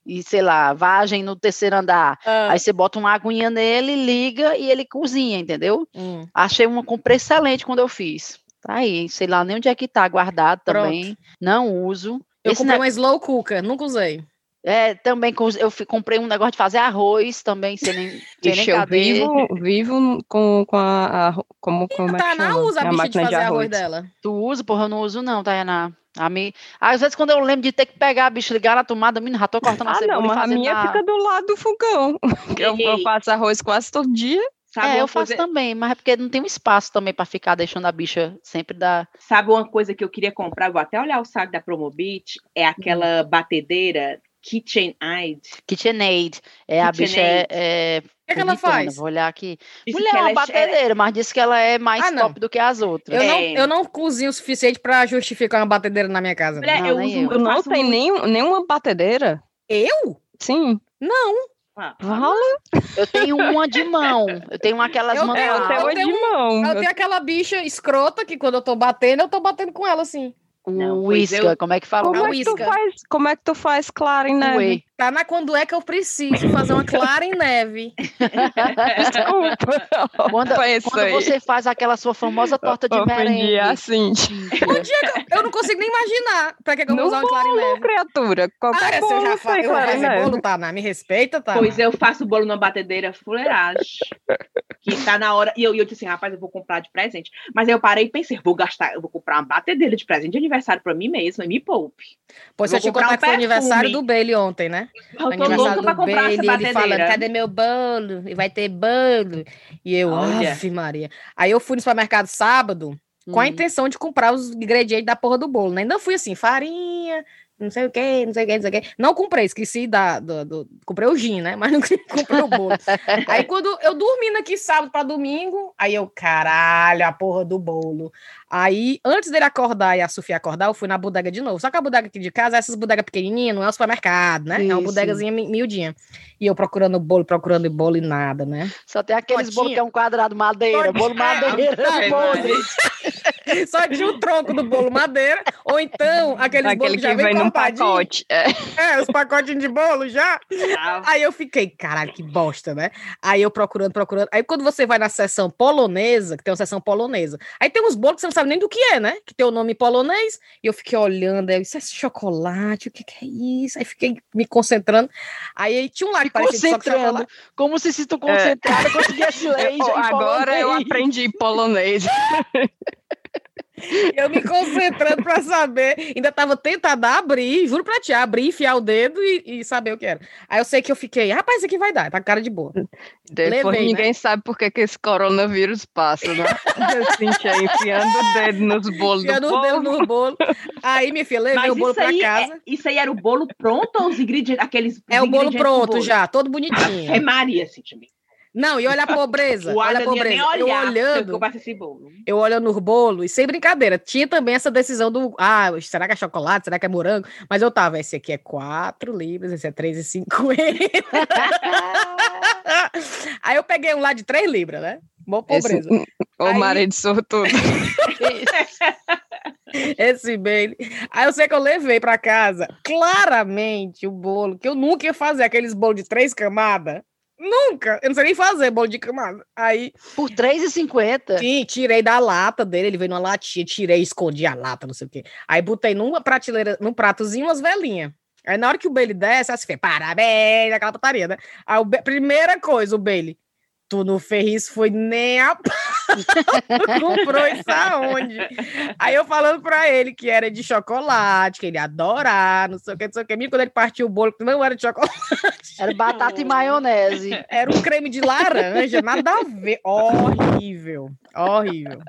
e sei lá, vagem no terceiro andar. Ah, Aí você bota uma aguinha nele, liga e ele cozinha, entendeu? hum. Achei uma compra excelente quando eu fiz. Tá aí, sei lá nem onde é que tá guardado Pronto. também. Não uso. Eu Esse comprei ne- uma slow cooker, nunca usei. É, também eu comprei um negócio de fazer arroz também, sem nem, sem nem eu vivo, vivo com, com a, a- como, como é usa a É bicha de fazer arroz arroz. dela. Tu usa, porra, eu não uso não, Tayana. A mim, às vezes quando eu lembro de ter que pegar a bicha, ligar na tomada, menina, já tô cortando a Ah, cebola não, e mas a minha na- fica do lado do fogão. Eu, eu faço arroz quase todo dia. Sabe, É, eu faço coisa, também, mas é porque não tem um espaço também pra ficar deixando a bicha sempre da... sabe uma coisa que eu queria comprar? Vou até olhar o site da Promobit. É aquela batedeira Kitchen Aid. KitchenAid. É, a bicha é... é que, que ela faz? Vou olhar aqui. Diz Mulher, que é uma ela é- batedeira, mas disse que ela é mais Ah, não. top do que as outras. Eu, não, É. eu não cozinho o suficiente pra justificar uma batedeira na minha casa. Mulher, Não, eu nem uso. eu. Eu não tem muito- nenhum, nenhuma batedeira. Eu? Sim. Não. Ah, Vala. Eu tenho uma de mão. Eu tenho aquelas Eu- É, eu tenho uma tenho de mão. Eu tenho aquela bicha escrota que quando eu tô batendo, eu tô batendo com ela assim. Não, Whisca, eu- como é que fala? Como a é, que tu uísca. faz, como é que tu faz? Whey. Tá na quando é que eu preciso fazer uma clara em neve. Desculpa. Quando, quando você faz aquela sua famosa torta de merengue. assim. Um dia que eu, eu não consigo nem imaginar pra que, que eu vou usar uma clara em bolo, neve. criatura. Ah, Qualquer é, se eu bolo já faço, eu fazer neve. bolo, tá? Me respeita, tá? Pois eu faço bolo numa batedeira fuleiragem. que tá na hora. E eu, e eu disse assim, rapaz, eu vou comprar de presente. Mas aí eu parei e pensei, vou gastar, eu vou comprar uma batedeira de presente de aniversário pra mim mesma e me poupe. Pois vou eu te contar um que foi aniversário do Bailey ontem, né? Eu tô louca pra comprar Bailey, essa ele batedeira. cadê meu bolo? E vai ter bolo. E eu, ave Maria. Aí eu fui no supermercado sábado com a Hum. intenção de comprar os ingredientes da porra do bolo, né? Ainda fui assim, farinha, não sei o que, não sei o que, não sei o que. Não comprei, esqueci da, do, do- comprei o gin, né? Mas não comprei o bolo. aí quando eu dormindo aqui sábado para domingo, aí eu, caralho, a porra do bolo. Aí, antes dele acordar e a Sofia acordar, eu fui na bodega de novo. Só que a bodega aqui de casa, essas bodegas pequenininhas, não é o supermercado, né? é uma bodegazinha mi- miudinha. E eu procurando bolo, procurando bolo e nada, né? Só tem aqueles bolos que é um quadrado madeira, bolo madeira, Ai, podre. Só tinha o tronco do bolo madeira, ou então aqueles bolos Aquele que já vem vem num pacote. É. É, os pacotinhos de bolo já. Ah, Aí eu fiquei, caralho, que bosta, né? Aí eu procurando, procurando. Aí quando você vai na seção polonesa, que tem uma seção polonesa, aí tem uns bolos que você não sabe nem do que é, né? Que tem o nome polonês. E eu fiquei olhando, aí, isso é chocolate, o que, que é isso? Aí fiquei me concentrando. Aí tinha um lá que parecia Concentrando. Como se se tu concentrada conseguisse ler Eu- agora eu polonês. aprendi polonês. Eu me concentrando pra saber. Ainda tava tentada a abrir, juro pra ti, abrir, enfiar o dedo e, e saber o que era. Aí eu sei que eu fiquei, rapaz, isso aqui vai dar, tá com cara de boa. Depois Levei, né? ninguém sabe por que, que esse coronavírus passa, né? Eu senti aí enfiando o dedo nos bolos do Enfiando o dedo no bolo. Aí, minha filha, levei Mas o bolo pra aí, casa. é, isso aí era o bolo pronto ou os ingredientes, aqueles É, o bolo do pronto bolo? já, todo bonitinho. É Maria, assim, também. Não, e olha a pobreza. O olha a pobreza. Eu olhar eu olhando, esse eu olhando o bolo, e sem brincadeira, tinha também essa decisão do. Ah, será que é chocolate? Será que é morango? Mas eu tava, esse aqui é 4 libras, esse é 3,50. Aí eu peguei um lá de 3 libras, né? Mó Esse- pobreza. Ô, Aí- marido sortudo. esse Bailey. Aí eu sei que eu levei para casa, claramente, o bolo, que eu nunca ia fazer, aqueles bolos de três camadas. Nunca! Eu não sei nem fazer bolo de camada. Aí. Por R$3,50? Sim, tirei da lata dele, ele veio numa latinha, tirei, escondi a lata, não sei o quê. Aí botei numa prateleira, num pratozinho, umas velhinhas. Aí na hora que o Bailey desce, assim, fez, parabéns, aquela putaria, né? Aí, o, primeira coisa, o Bailey, tu não fez isso, foi nem a comprou isso aonde? Aí eu falando pra ele que era de chocolate, que ele ia adorar, não sei o que, não sei o que. Mesmo quando ele partiu o bolo, que não era de chocolate. Era batata e maionese. Era um creme de laranja, nada a ver. Horrível, horrível.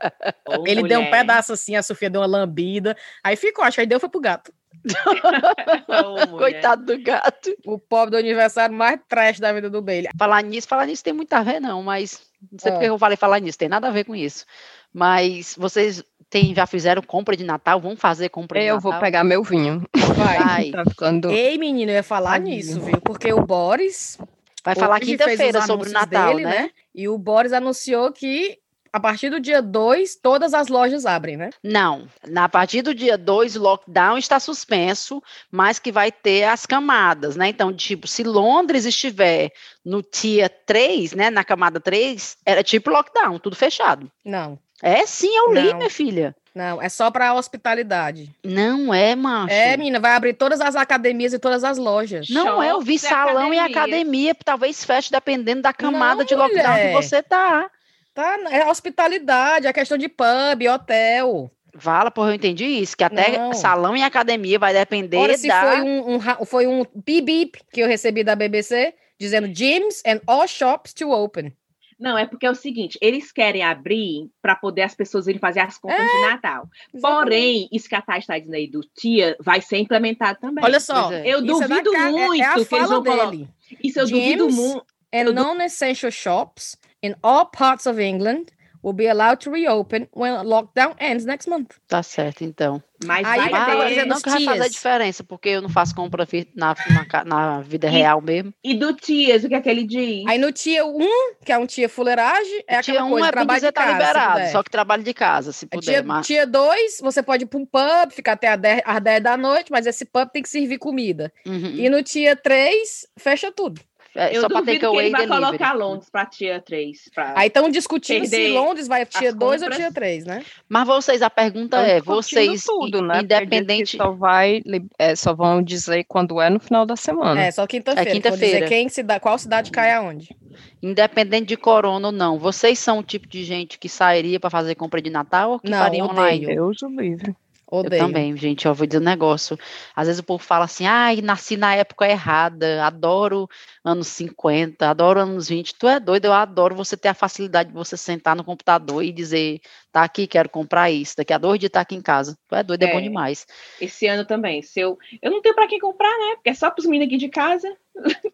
Ô, ele mulher. deu um pedaço assim, a Sofia deu uma lambida, aí ficou, acho que aí deu foi pro gato. oh, Coitado do gato. O pobre do aniversário mais trash da vida do Bailey. Falar nisso, falar nisso tem muito a ver, não, mas não sei é. porque eu falei falar nisso, tem nada a ver com isso. Mas vocês tem, já fizeram compra de Natal? Vão fazer compra de eu Natal? Eu vou pegar meu vinho. Vai. tá ficando... Ei, menino, eu ia falar nisso, viu? Porque o Boris. Vai falar quinta-feira sobre o Natal, dele, né? né? E o Boris anunciou que a partir do dia 2, todas as lojas abrem, né? Não. Na partir do dia 2, o lockdown está suspenso, mas que vai ter as camadas, né? Então, tipo, se Londres estiver no dia 3, né, na camada 3, era tipo lockdown, tudo fechado. Não. É sim, eu li, minha filha. Não, é só para hospitalidade. Não é, macho. É, menina, vai abrir todas as academias e todas as lojas. Não Shops é, eu vi salão academia. e academia, talvez feche dependendo da camada Não, de lockdown mulher. que você tá. Tá, é hospitalidade, é questão de pub, hotel. Vala, porra, eu entendi isso, que até não. salão e academia vai depender Ora, se foi um, um, foi um bip que eu recebi da BBC, dizendo gyms and all shops to open. Não, é porque é o seguinte, eles querem abrir para poder as pessoas irem fazer as compras é, de Natal. Exatamente. Porém, isso que a Thais está dizendo aí do tia vai ser implementado também. Olha só, é. eu duvido é muito é, é que eles vão dele. Isso eu Gyms duvido muito. And non-essential shops in all parts of England will be allowed to reopen when lockdown ends next month. Tá certo, então. Mas Aí vai ter não que vai fazer diferença, porque eu não faço compra na, na, na vida e, real mesmo. E do Tias, o que é que ele diz? Aí no Tia 1, que é um Tia fuleiragem, é aquela tia coisa, um é trabalho de tá casa. liberado, só que trabalho de casa, se puder. Tia, mas... tia 2, você pode ir para um pub, ficar até às 10, às 10 da noite, mas esse pub tem que servir comida. Uhum. E no Tia 3, fecha tudo. É, eu só duvido que ele vai delivery. colocar Londres para Tia 3. Pra Aí estão discutindo se Londres vai Tia 2 ou Tia 3, né? Mas vocês, a pergunta então, é, vocês, tudo, né? independente... Só, vai, é, só vão dizer quando é no final da semana. É, só quinta-feira. É quinta-feira. quem cidade, qual cidade cai aonde. Independente de corona ou não, vocês são o tipo de gente que sairia para fazer compra de Natal ou que não, faria online? Deus o livre. Odeio. Eu também, gente, eu vou dizer um negócio. Às vezes o povo fala assim, ai, nasci na época errada, adoro anos 50, adoro anos 20. Tu é doido, eu adoro você ter a facilidade de você sentar no computador e dizer, tá aqui, quero comprar isso. Daqui a dois dias tá aqui em casa. Tu é doido, é, é bom demais. Esse ano também. Se eu, eu não tenho para quem comprar, né? Porque é só pros meninos aqui de casa.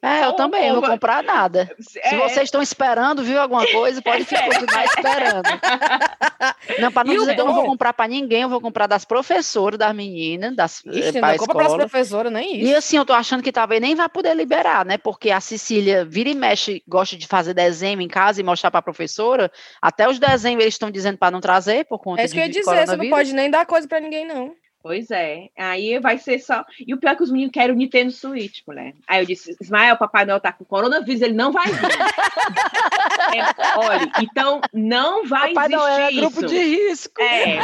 É, eu também, não vou comprar nada. É. Se vocês estão esperando, viu alguma coisa, pode ficar continuar esperando. Não, para não e dizer que eu não vou comprar para ninguém, eu vou comprar das professoras, das meninas, das Ixi, não compra das professoras, nem isso. E assim, eu tô achando que talvez nem vai poder liberar, né? Porque a Cecília vira e mexe, gosta de fazer desenho em casa e mostrar para a professora. Até os desenhos eles estão dizendo para não trazer por conta É isso que eu ia dizer, você não pode nem dar coisa para ninguém, não. Pois é. Aí vai ser só. E o pior é que os meninos querem o Nintendo Switch, mulher. Aí eu disse: Ismael, Papai Noel tá com coronavírus, ele não vai vir. é, olha, então não vai Papai existir. Noel é isso. grupo de risco. É.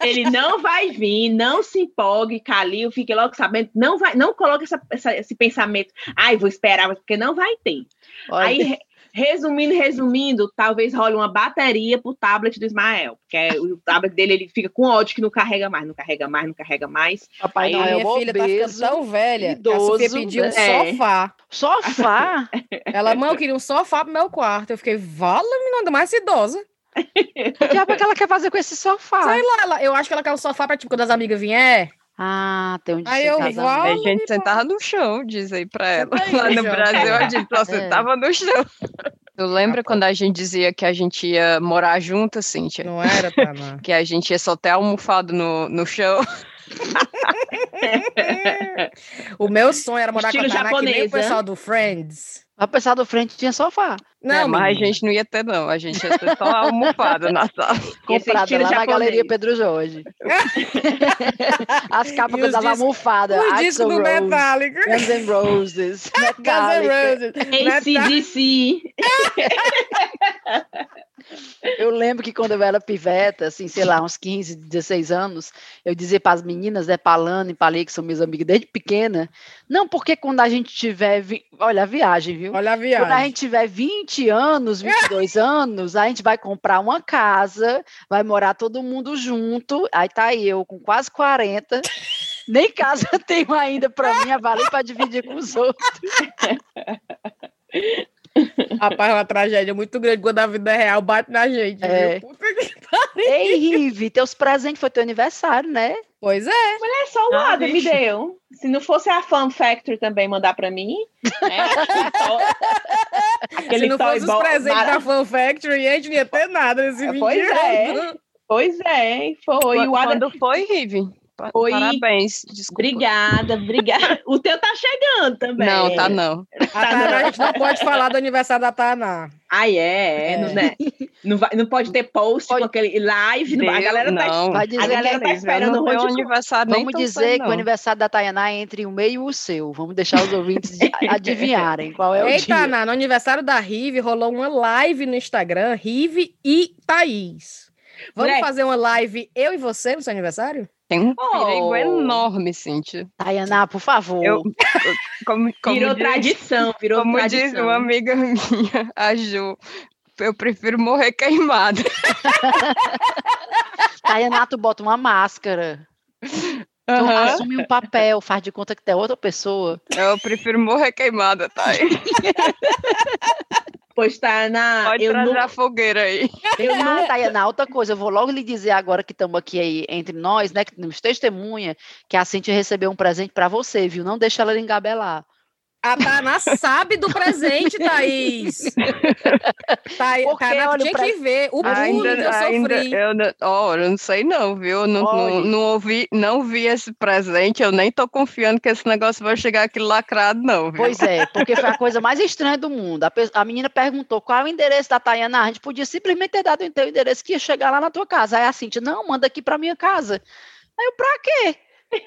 Ele não vai vir, não se empolgue, Calil, fique logo sabendo. Não vai, não coloque essa, essa, esse pensamento. Ai, vou esperar, porque não vai ter. Olha. Aí Resumindo, resumindo, talvez role uma bateria pro tablet do Ismael, porque é, o tablet dele ele fica com ódio que não carrega mais, não carrega mais, não carrega mais. Papai Aí, minha filha tá ficando tão velha idoso, que a Sofia pediu um é. sofá. Sofá? Ela, mãe, eu queria um sofá pro meu quarto. Eu fiquei, vala, menina, mais idosa. O diabo é que ela quer fazer com esse sofá? Sei lá, ela, eu acho que ela quer um sofá pra, tipo, quando as amigas vier, ah, tem onde Aí eu A gente sentava no chão, diz aí pra ela. Lá no Brasil a gente só é. sentava no chão. Tu lembra quando a gente dizia que a gente ia morar junto, Cíntia? Não era, Pana. que a gente ia só ter almofado no, no chão. O meu sonho era morar Estilo com a Tainá, que nem o pessoal do Friends. A pessoa do frente tinha sofá. Não, É, mas a gente não ia ter, não. A gente ia ter só almofada na sala. Comprada estilo lá na japonês. Galeria Pedro Jorge. As capas que dava almofada. O disco do Rose, Metallica. Guns N' Roses. Guns N'. Roses. ACDC. Eu lembro que quando eu era piveta, assim, sei lá, uns 15, 16 anos, eu dizia para as meninas, né, pra Lana e pra Lê, que são minhas amigas desde pequena, não, porque quando a gente tiver, vi- olha a viagem, viu? Olha a Quando a viagem. gente tiver 20 anos, 22 anos, a gente vai comprar uma casa, vai morar todo mundo junto. Aí tá eu com quase 40. Nem casa tenho ainda para mim, vale para dividir com os outros. Rapaz, é uma tragédia muito grande quando a vida real bate na gente. É. Viu? Puta que pariu. Ei, Rive, teus presentes foi teu aniversário, né? Pois é. É só o Ah, Adam me deu. Se não fosse a Fan Factory também mandar pra mim, né? Aquele Se não fosse os presentes mara- da Fan Factory, a gente não ia ter nada nesse vídeo. Pois é. Pois é, foi. o Adam... Quando foi, Rive? Foi. Parabéns. Desculpa. Obrigada, obrigada. O teu tá chegando também. Não, tá não. A Tainá, a gente não pode falar do aniversário da Tainá. Ai, é, é, Não, né? não, vai, não pode ter post Pode. com aquele live. não vai- a Deus, galera tá não. Vai A galera tá esperando não de aniversário vamos dizer que o aniversário da Tayaná é entre o meu e o seu. Vamos deixar os ouvintes adivinharem qual é o Ei, dia. Tainá, no aniversário da Rive, rolou uma live no Instagram, Rive e Thaís. Vamos Mulher. fazer uma live eu e você no seu aniversário? Tem um Oh. perigo enorme, Cíntia. Tayaná, por favor. Eu, como, como Virou diz, tradição, virou como diz tradição. uma amiga minha, a Ju, eu prefiro morrer queimada. Tayaná, tu bota uma máscara. Tu Aham. assume um papel, faz de conta que tem outra pessoa. Eu prefiro morrer queimada, tá? Pois na. Pode eu trazer não, a fogueira aí. Eu não, Tayaná, outra coisa, eu vou logo lhe dizer agora que estamos aqui aí entre nós, né, que temos testemunha, que a Cintia recebeu um presente para você, viu? Não deixa ela engabelar. A Tainá sabe do presente, Thaís. Thaí- Porque, Tainá, tinha pra- que ver o bullying que eu ainda, sofri. eu não, ó, eu não sei não, viu? Eu não, não, não ouvi, não vi esse presente, eu nem tô confiando que esse negócio vai chegar aqui lacrado, não, viu? Pois é, porque foi a coisa mais estranha do mundo. A, pe- a menina perguntou qual é o endereço da Tayana. A gente podia simplesmente ter dado o teu endereço que ia chegar lá na tua casa. Aí a Cintia, não, manda aqui pra minha casa. Aí eu, pra quê?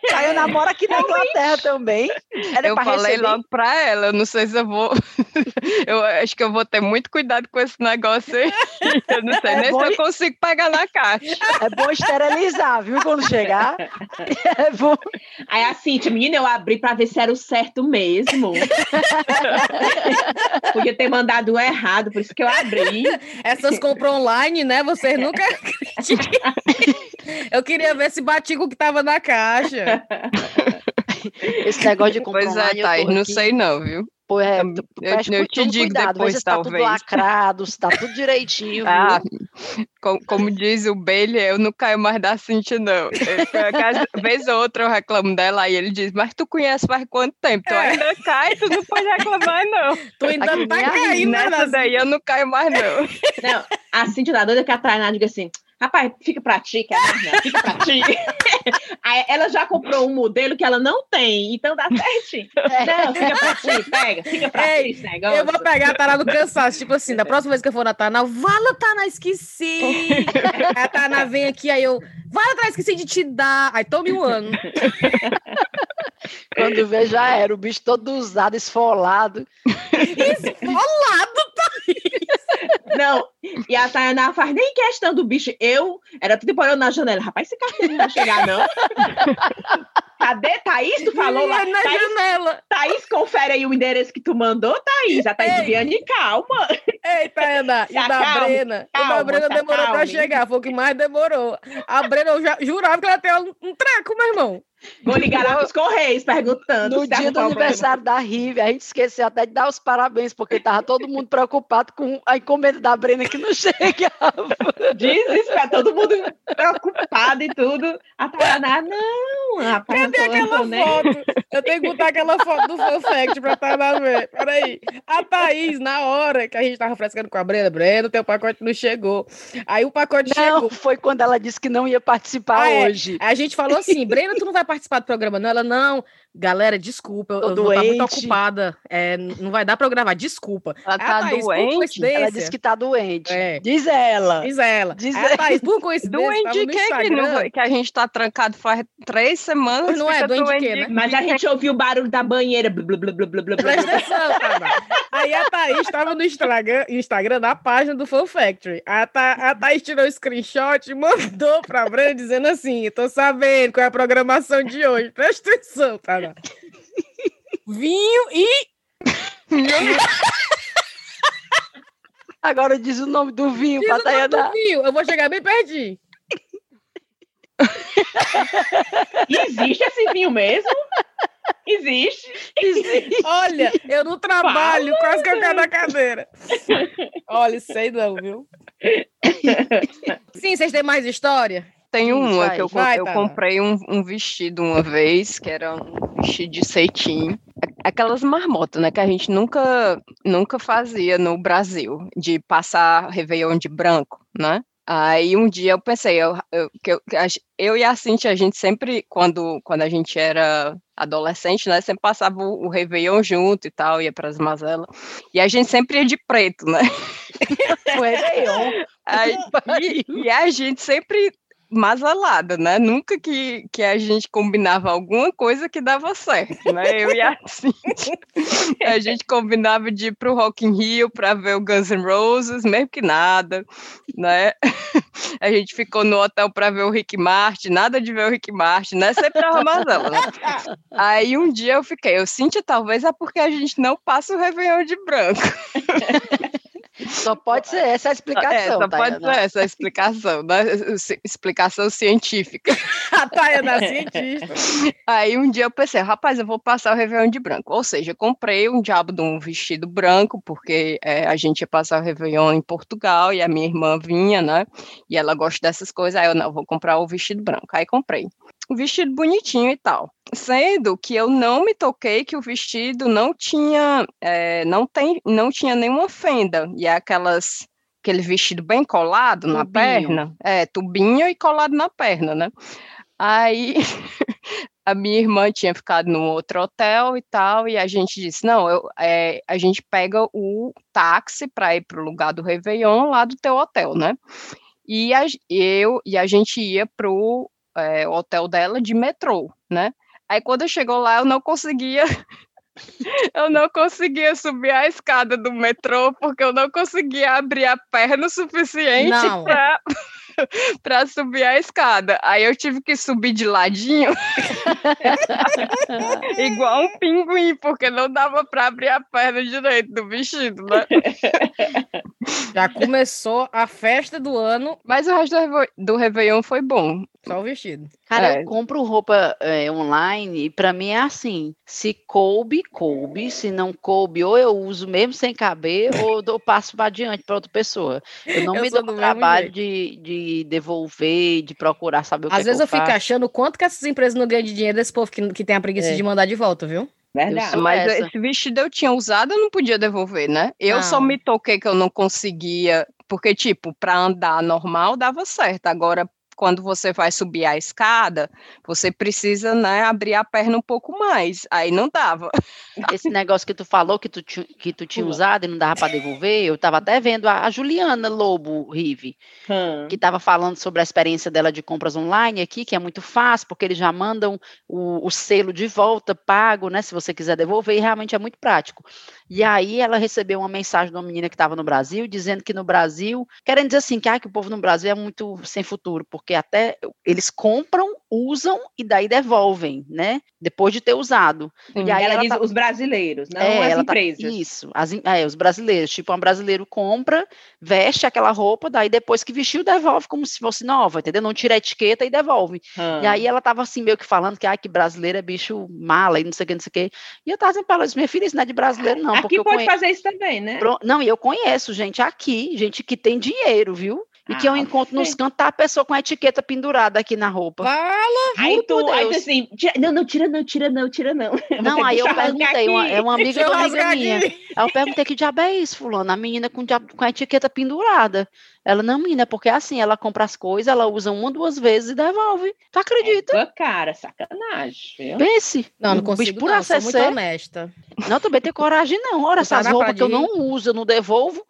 Tayana mora aqui na Inglaterra também. Era eu falei receber- logo pra ela, eu não sei se eu vou. eu acho que eu vou ter muito cuidado com esse negócio aí. Eu não sei É nem bom se eu consigo pegar na caixa. É bom esterilizar, viu? Quando chegar. É bom. Aí a Cintia, menina, eu abri pra ver se era o certo mesmo. Podia ter mandado o errado, por isso que eu abri. Essas compras online, né? Vocês nunca. Eu queria ver se batia com o que tava na caixa. Esse negócio de comprar Pois é, online, Thaís, não sei não, viu? Pô, é, Eu- eu- te tudo digo cuidado, depois, se tá tudo talvez. lacrado, se tá tudo direitinho, Ah, como, como diz o Bailey, eu não caio mais da Cintia, não. Eu, acaso, vez ou outra eu reclamo dela e ele diz, mas tu conhece faz quanto tempo? Tu É. ainda cai, tu não pode reclamar, não. Tu ainda Aqui tá aí, caindo, né? Nessa daí eu não caio mais, não. Não, a Cintia da doida que a Tainá diga assim: rapaz, fica pra ti, que é fica pra ti. Aí ela já comprou um modelo que ela não tem, então dá certinho. Não, fica pra ti, pega, fica pra Ei, ti esse negócio. Eu vou pegar a Tana do cansaço. Tipo assim, da próxima vez que eu for na Tana, Vala, Tana, esqueci. A Tana vem aqui, aí eu, Vala, Tana, esqueci de te dar. Aí tome um ano. Quando vê, já era. O bicho todo usado, esfolado. Esfolado. Não, e a Tainá faz nem questão do bicho. Eu era tudo olhando na janela. Rapaz, esse cartão não vai chegar, não. Cadê Thaís? Tu falou lá. na Thaís, janela. Thaís, confere aí o endereço que tu mandou, Thaís. A Thaís Ei. Viviane, calma. Eita, Ana, e da acalme, Brena? o da calma, Brena se demorou pra acalme. chegar, foi o que mais demorou. A Brena, eu já, jurava que ela tem um treco, meu irmão. Vou ligar lá pros Correios perguntando. No se tá dia do problema. aniversário da Rive, a gente esqueceu até de dar os parabéns, porque tava todo mundo preocupado com a encomenda da Brena que não chegava. Desespero, todo mundo preocupado e tudo. A Tainá, não, rapaz, Cadê aquela nem- foto? Eu tenho que botar aquela foto do Fun Fact pra estar na ver. Peraí. A Thaís, na hora que a gente tava frescando com a Brenda, Brenda, teu pacote não chegou. Aí o pacote Não, chegou. foi quando ela disse que não ia participar Ah, é. hoje. Aí a gente falou assim, Brenda, tu não vai participar do programa, não? Ela, não. Galera, desculpa, eu, Tô eu vou estar muito doente. ocupada. É, não vai dar pra eu gravar, desculpa. Ela Aí a tá Thaís, doente. Ela disse que tá doente. É. Diz ela. Diz ela. Diz Aí a Thaís, por coincidência, Doente de quê? Que, não que a gente tá trancado faz três semanas. Não é, doente de quê, né? Mas a gente ouviu o barulho da banheira. Blu, blu, blu, blu, blu. Presta atenção. Aí a Thaís estava no Instagram, Instagram da página do Fun Factory. A, Tha, a Thaís tirou o screenshot e mandou pra Brenda dizendo assim: tô sabendo qual é a programação de hoje. Presta atenção, Vinho e. Agora diz o nome do vinho Diz pra o nome do vinho. Eu vou chegar bem pertinho. Existe esse vinho mesmo? Existe. Olha, eu não trabalho, quase que eu caio da cadeira. Olha, sei não, viu? Sim, vocês têm mais história? Tem Isso, uma vai, que eu, vai, eu comprei um, um vestido uma vez, que era um vestido de cetim. Aquelas marmotas, né, que a gente nunca, nunca fazia no Brasil, de passar Réveillon de branco, né? Aí um dia eu pensei, eu, eu, que eu, eu e a Cintia, a gente sempre, quando, quando a gente era adolescente, né, sempre passava o, o Réveillon junto e tal, ia para as mazelas, e a gente sempre ia de preto, né? O Réveillon. Aí, e, e a gente sempre mazelada, né? Nunca que, que a gente combinava alguma coisa que dava certo, né? Eu e a Cintia. A gente combinava de ir pro Rock in Rio para ver o Guns N' Roses, mesmo que nada, né? A gente ficou no hotel para ver o Rick Martin, nada de ver o Rick Martin, né? Sempre tava mazela, né? Aí um dia eu fiquei, eu Cintia, talvez é porque a gente não passa o Réveillon de branco. Só pode ser essa a explicação. É, só pode Tayana. ser essa a explicação, né? Explicação científica. A Taia da cientista. Aí um dia eu pensei, rapaz, eu vou passar o Réveillon de branco. Ou seja, eu comprei um diabo de um vestido branco, porque é, a gente ia passar o Réveillon em Portugal e a minha irmã vinha, né? E ela gosta dessas coisas. Aí eu, não, vou comprar o vestido branco. Aí comprei. Vestido bonitinho e tal. Sendo que eu não me toquei que o vestido não tinha, é, não tem, não tinha nenhuma fenda. E é aquelas aquele vestido bem colado na Tubinho. perna, é, tubinho e colado na perna, né? Aí a minha irmã tinha ficado num outro hotel e tal, e a gente disse: não, eu, é, a gente pega o táxi para ir para o lugar do Réveillon lá do teu hotel, né? E a, eu e a gente ia pro é, hotel dela de metrô, né? Aí quando chegou lá, eu não conseguia. Eu não conseguia subir a escada do metrô porque eu não conseguia abrir a perna o suficiente para para subir a escada. Aí eu tive que subir de ladinho, igual um pinguim, porque não dava para abrir a perna direito do vestido, né? Já começou a festa do ano, Mas o resto do, do Réveillon foi bom. Só o vestido. Cara, É. eu compro roupa é, online e pra mim é assim: se coube, coube. Se não coube, ou eu uso mesmo sem caber, ou eu dou- passo para adiante para outra pessoa. Eu não Eu me dou do o trabalho de, de devolver, de procurar saber o que Às é vezes que eu fico faço. achando o quanto que essas empresas não ganham de dinheiro desse povo que, que tem a preguiça É. de mandar de volta, viu? Verdade. Mas essa. esse vestido eu tinha usado, eu não podia devolver, né? Eu só Não. me toquei que eu não conseguia, porque, tipo, para andar normal dava certo. Agora, quando você vai subir a escada, você precisa, né, abrir a perna um pouco mais. Aí não dava. Esse negócio que tu falou que tu, que tu tinha Pula. usado e não dava para devolver, eu tava até vendo a, a Juliana Lobo Rive, Hum. que estava falando sobre a experiência dela de compras online aqui, que é muito fácil, porque eles já mandam o, o selo de volta pago, né? Se você quiser devolver, e realmente é muito prático. E aí ela recebeu uma mensagem de uma menina que estava no Brasil, dizendo que no Brasil, querendo dizer assim, que, ah, que o povo no Brasil é muito sem futuro, porque até eles compram, usam e daí devolvem, né? Depois de ter usado. Sim. E aí ela ela diz tá- os brasileiros, não É, as tá- empresas. isso, as, é, os brasileiros. Tipo, um brasileiro compra, veste aquela roupa, daí depois que vestiu, devolve como se fosse nova, entendeu? Não tira a etiqueta e devolve. Hum. E aí ela tava assim, meio que falando que, ai, que brasileiro é bicho mala e não sei o que, não sei o que. E eu tava dizendo pra ela, minha filha, isso não é de brasileiro, não. Porque Aqui pode fazer isso também, né? Não, e eu conheço gente aqui, gente que tem dinheiro, viu? E que eu Ah, encontro nos cantos, tá a pessoa com a etiqueta pendurada aqui na roupa. Fala! Aí tu, aí tu assim, tira- não, não, tira não, tira não, tira não. Não, aí eu perguntei, uma, é uma amiga de uma amiga minha. aqui. Aí eu perguntei que diabo é isso, fulano? A menina com, com a etiqueta pendurada. Ela, não, menina, é porque é assim, ela compra as coisas, ela usa uma, duas vezes e devolve. Tu acredita? Tua cara, sacanagem, viu? Pense. Não, não Um bicho consigo por não, sou muito honesta. Não, também tem coragem, não. Ora, tá essas roupas que eu não uso, eu não devolvo.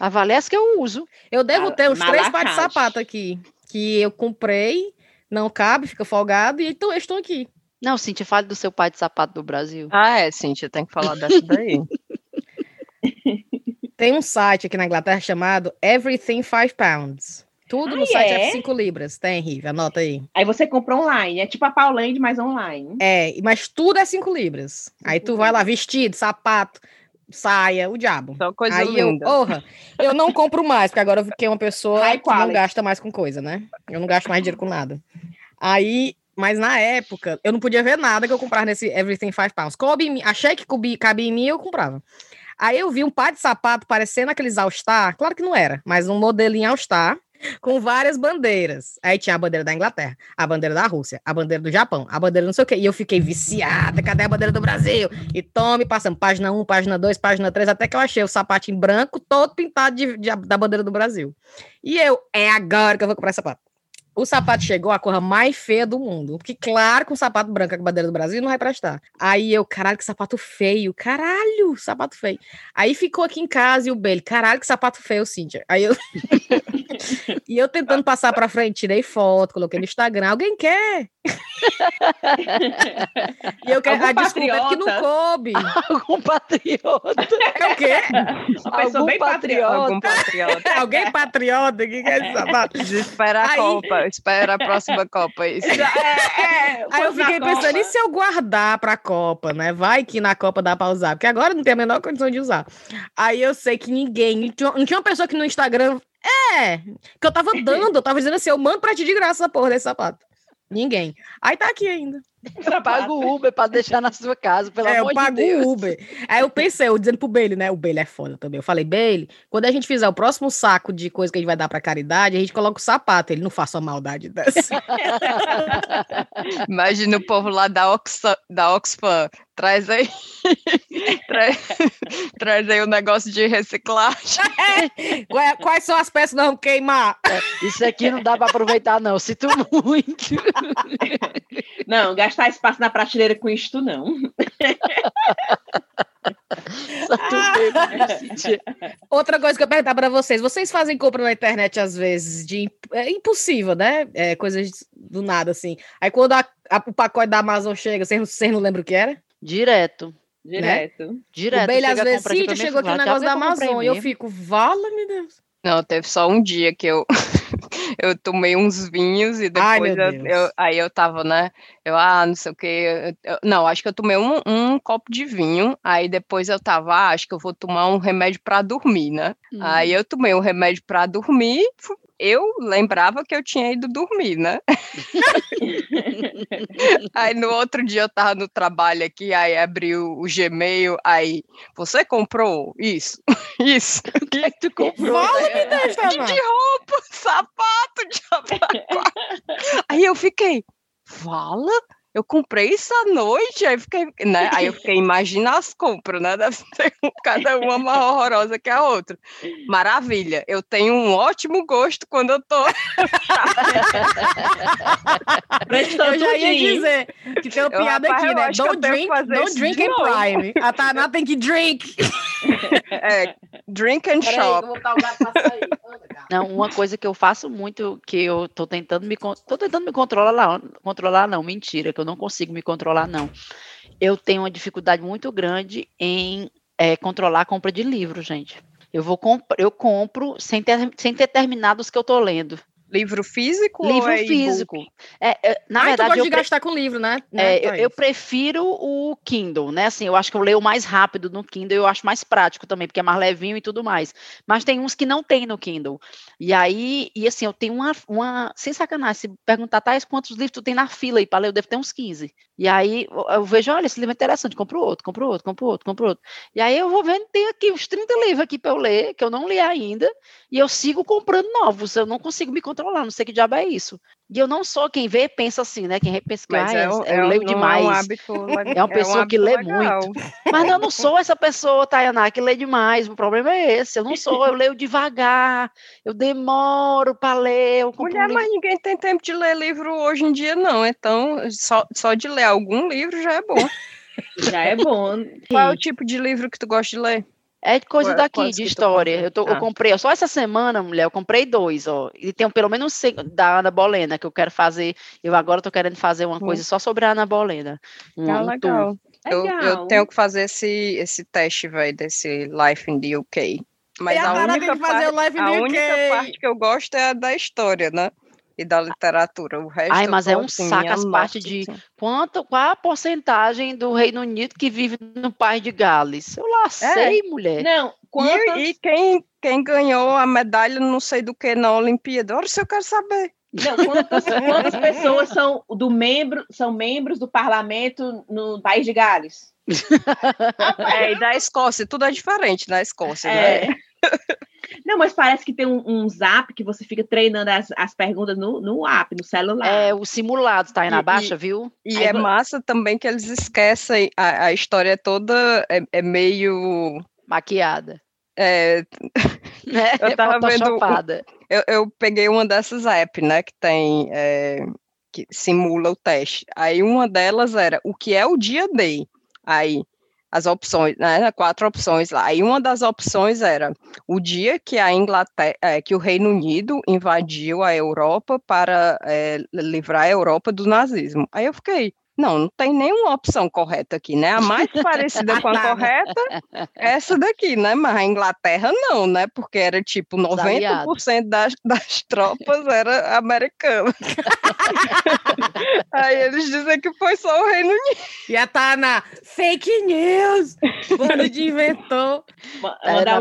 A Valesca eu uso. Eu devo Mal- ter uns três pares de sapato aqui, que eu comprei, não cabe, fica folgado, e então eu estou aqui. Não, Cintia, fale do seu pai de sapato do Brasil. Ah, é, Cintia, tem que falar dessa daí. Tem um site aqui na Inglaterra chamado Everything Five Pounds. Tudo no Ah, site é? é 5 libras. Tem, Rive, anota aí. Aí você compra online, é tipo a Pauland, mas online. É, mas tudo é 5 libras. Aí tu vai lá, vestido, sapato, saia, o diabo. Só coisa Aí eu, linda. porra, eu não compro mais, porque agora eu fiquei uma pessoa High que não quality. gasta mais com coisa, né? Eu não gasto mais dinheiro com nada. Aí, mas na época, eu não podia ver nada que eu comprava nesse Everything Five Pounds. Coube achei que cabia em mim, eu comprava. Aí eu vi um par de sapato parecendo aqueles All Star, claro que não era, mas um modelinho All Star, com várias bandeiras. Aí tinha a bandeira da Inglaterra, a bandeira da Rússia, a bandeira do Japão, a bandeira não sei o quê. E eu fiquei viciada, cadê a bandeira do Brasil? E tome, passando página 1, página 2, página 3, até que eu achei o sapatinho branco todo pintado de, de- da bandeira do Brasil. E eu, é agora que eu vou comprar sapato. O sapato chegou a cor mais feia do mundo. Porque, claro, com sapato branco com a bandeira do Brasil não vai prestar. Aí eu, caralho, que sapato feio. Caralho, sapato feio. Aí ficou aqui em casa e o Bele, caralho, que sapato feio, Cíntia. Aí eu. e eu tentando passar pra frente, tirei foto, coloquei no Instagram. Alguém quer? e eu quero. Algum A desculpa é que não patriota? coube. Algum patriota. É o quê? Uma pessoa Algum bem patriota. Algum patriota. Alguém patriota que quer esse sapato? Espera a Aí- Copa, espera a próxima Copa. Isso. É, é, Aí eu fiquei pensando, Copa. e se eu guardar pra Copa, né? Vai que na Copa dá pra usar, porque agora não tem a menor condição de usar. Aí eu sei que ninguém, não tinha- não tinha uma pessoa que no Instagram, é, que eu tava dando, eu tava dizendo assim, eu mando pra ti de graça essa porra desse sapato. Ninguém. Aí tá aqui ainda. Paga o Uber pra deixar na sua casa, pelo é, amor eu pago de Deus. o Uber. Aí eu pensei, eu dizendo pro Bailey, né? O Bailey é foda também. Eu falei, Bailey, quando a gente fizer o próximo saco de coisa que a gente vai dar pra caridade, a gente coloca o sapato. Ele não faça uma maldade dessa. Imagina o povo lá da, Oxfam, da Oxfam. Traz aí. traz, traz aí o negócio de reciclagem. Quais- Quais são as peças que nós vamos queimar? Isso aqui não dá pra aproveitar, não. Sinto muito. Não, gastar espaço na prateleira com isto, não. Outra coisa que eu perguntar para vocês, vocês fazem compra na internet às vezes de é impossível, né? É, coisas do nada assim. Aí quando a- a- o pacote da Amazon chega, vocês, não- vocês não lembram o que era? Direto. Direto. Direto. o Bailey às vezes, Cíntia, chegou aqui o negócio da "Já vê que eu e eu mesmo." fico, vala-me Deus. Não, teve só um dia que eu, eu tomei uns vinhos e Ai, depois meu eu, eu- aí eu tava, né? Eu, ah, não sei o que. não, acho que eu tomei um, um copo de vinho, aí depois eu tava, ah, acho que eu vou tomar um remédio pra dormir, né? Hum. Aí eu tomei um remédio pra dormir, eu lembrava que eu tinha ido dormir, né? aí no outro dia eu tava no trabalho aqui, aí abri o, Gmail, aí, você comprou isso? Isso. O que é que tu comprou? Né? Deus, de roupa, sapato de Abacuá. Aí eu fiquei, fala? Eu comprei isso à noite, aí fiquei, né? Aí eu fiquei, imagina as compras, né? Deve um- cada uma mais horrorosa que a outra. Maravilha, eu tenho um ótimo gosto quando eu tô. Eu já ia dizer que tem uma Eu, piada rapaz, aqui, eu né? eu Don't drink, don't isso drink and prime. A Tainá tem que drink. É, drink and eu shop. vou botar o gato. Não, uma coisa que eu faço muito, que eu tô tentando me tô tentando me controlar lá, controlar não, mentira, eu não consigo me controlar não. Eu tenho uma dificuldade muito grande em eh, controlar a compra de livro, gente. Eu vou comp eu compro sem ter, sem ter terminado os que eu tô lendo. Livro físico Livro é físico. É, é, na tu verdade, gosta eu, de gastar com livro, né? é, Né, eu, eu prefiro o Kindle, né? Assim, eu acho que eu leio mais rápido no Kindle, eu acho mais prático também, porque é mais levinho e tudo mais. Mas tem uns que não tem no Kindle. E aí, e assim, eu tenho uma, uma sem sacanagem, se perguntar, Thais, quantos livros tu tem na fila aí para ler, eu devo ter uns 15. E aí eu, vejo, olha, esse livro é interessante, compro outro, compro outro, compro outro, compro outro. E aí eu vou vendo, tem aqui uns 30 livros aqui para eu ler, que eu não li ainda, e eu sigo comprando novos, eu não consigo me controlar, não sei que diabo é isso. E eu não sou quem vê, pensa assim, né? Quem pensa que ah, é, eu, um- eu é um- leio demais. É, um hábito É uma pessoa que hábito lê legal. Mas eu não sou essa pessoa, Tayaná, que lê demais. O problema é esse. Eu não sou, eu leio devagar, eu demoro para ler. Eu um Mulher, livro- mas ninguém tem tempo de ler livro hoje em dia, não. Então, só, só de ler algum livro já é bom. Já é bom. Qual é o tipo de livro que tu gosta de ler? É coisa Qual- daqui, quais de história. Eu, tô- eu Ah. comprei, só essa semana, mulher, eu comprei dois, ó. E tem pelo menos cinco da Ana Bolena, que eu quero fazer. Eu agora tô querendo fazer uma Hum. coisa só sobre a Ana Bolena. Um, tour. legal. Eu, eu tenho que fazer esse, esse teste, velho, desse Life in the UK. Mas E a a única, que fazer o parte, Life in a the única UK. parte que eu gosto é a da história, né? E da literatura. O resto Ai, mas é um assim, saco as partes de-. Quanto, qual a porcentagem do Reino Unido que vive no País de Gales? Eu lá sei, mulher. Não, quantas... E, e quem, quem ganhou a medalha, não sei do que, na Olimpíada? Ora, se eu quero saber. Não, quantas, quantas pessoas são do membro, são membros do parlamento no país de Gales? É, e da Escócia, tudo é diferente na Escócia, né? É. Não, mas parece que tem um, um zap que você fica treinando as, as perguntas no, no app, no celular. É o simulado, tá aí na E- baixa, viu? E Aí é vo- massa também que eles esquecem, a, a história toda é, é meio. Maquiada. é, Né? Eu tava vendo eu, eu peguei uma dessas apps, né, que tem. é, que simula o teste. Aí uma delas era o que é o dia D. Aí as opções, né, quatro opções lá. Aí uma das opções era o dia que a Inglaterra, é, que o Reino Unido invadiu a Europa para é, livrar a Europa do nazismo. Aí eu fiquei, não, não tem nenhuma opção correta aqui, né? A mais parecida com a correta é essa daqui, né? Mas a Inglaterra não, né? Porque era tipo 90% das, das tropas era americana. Aí eles dizem que foi só o Reino Unido. E a Tana, fake news! Bando de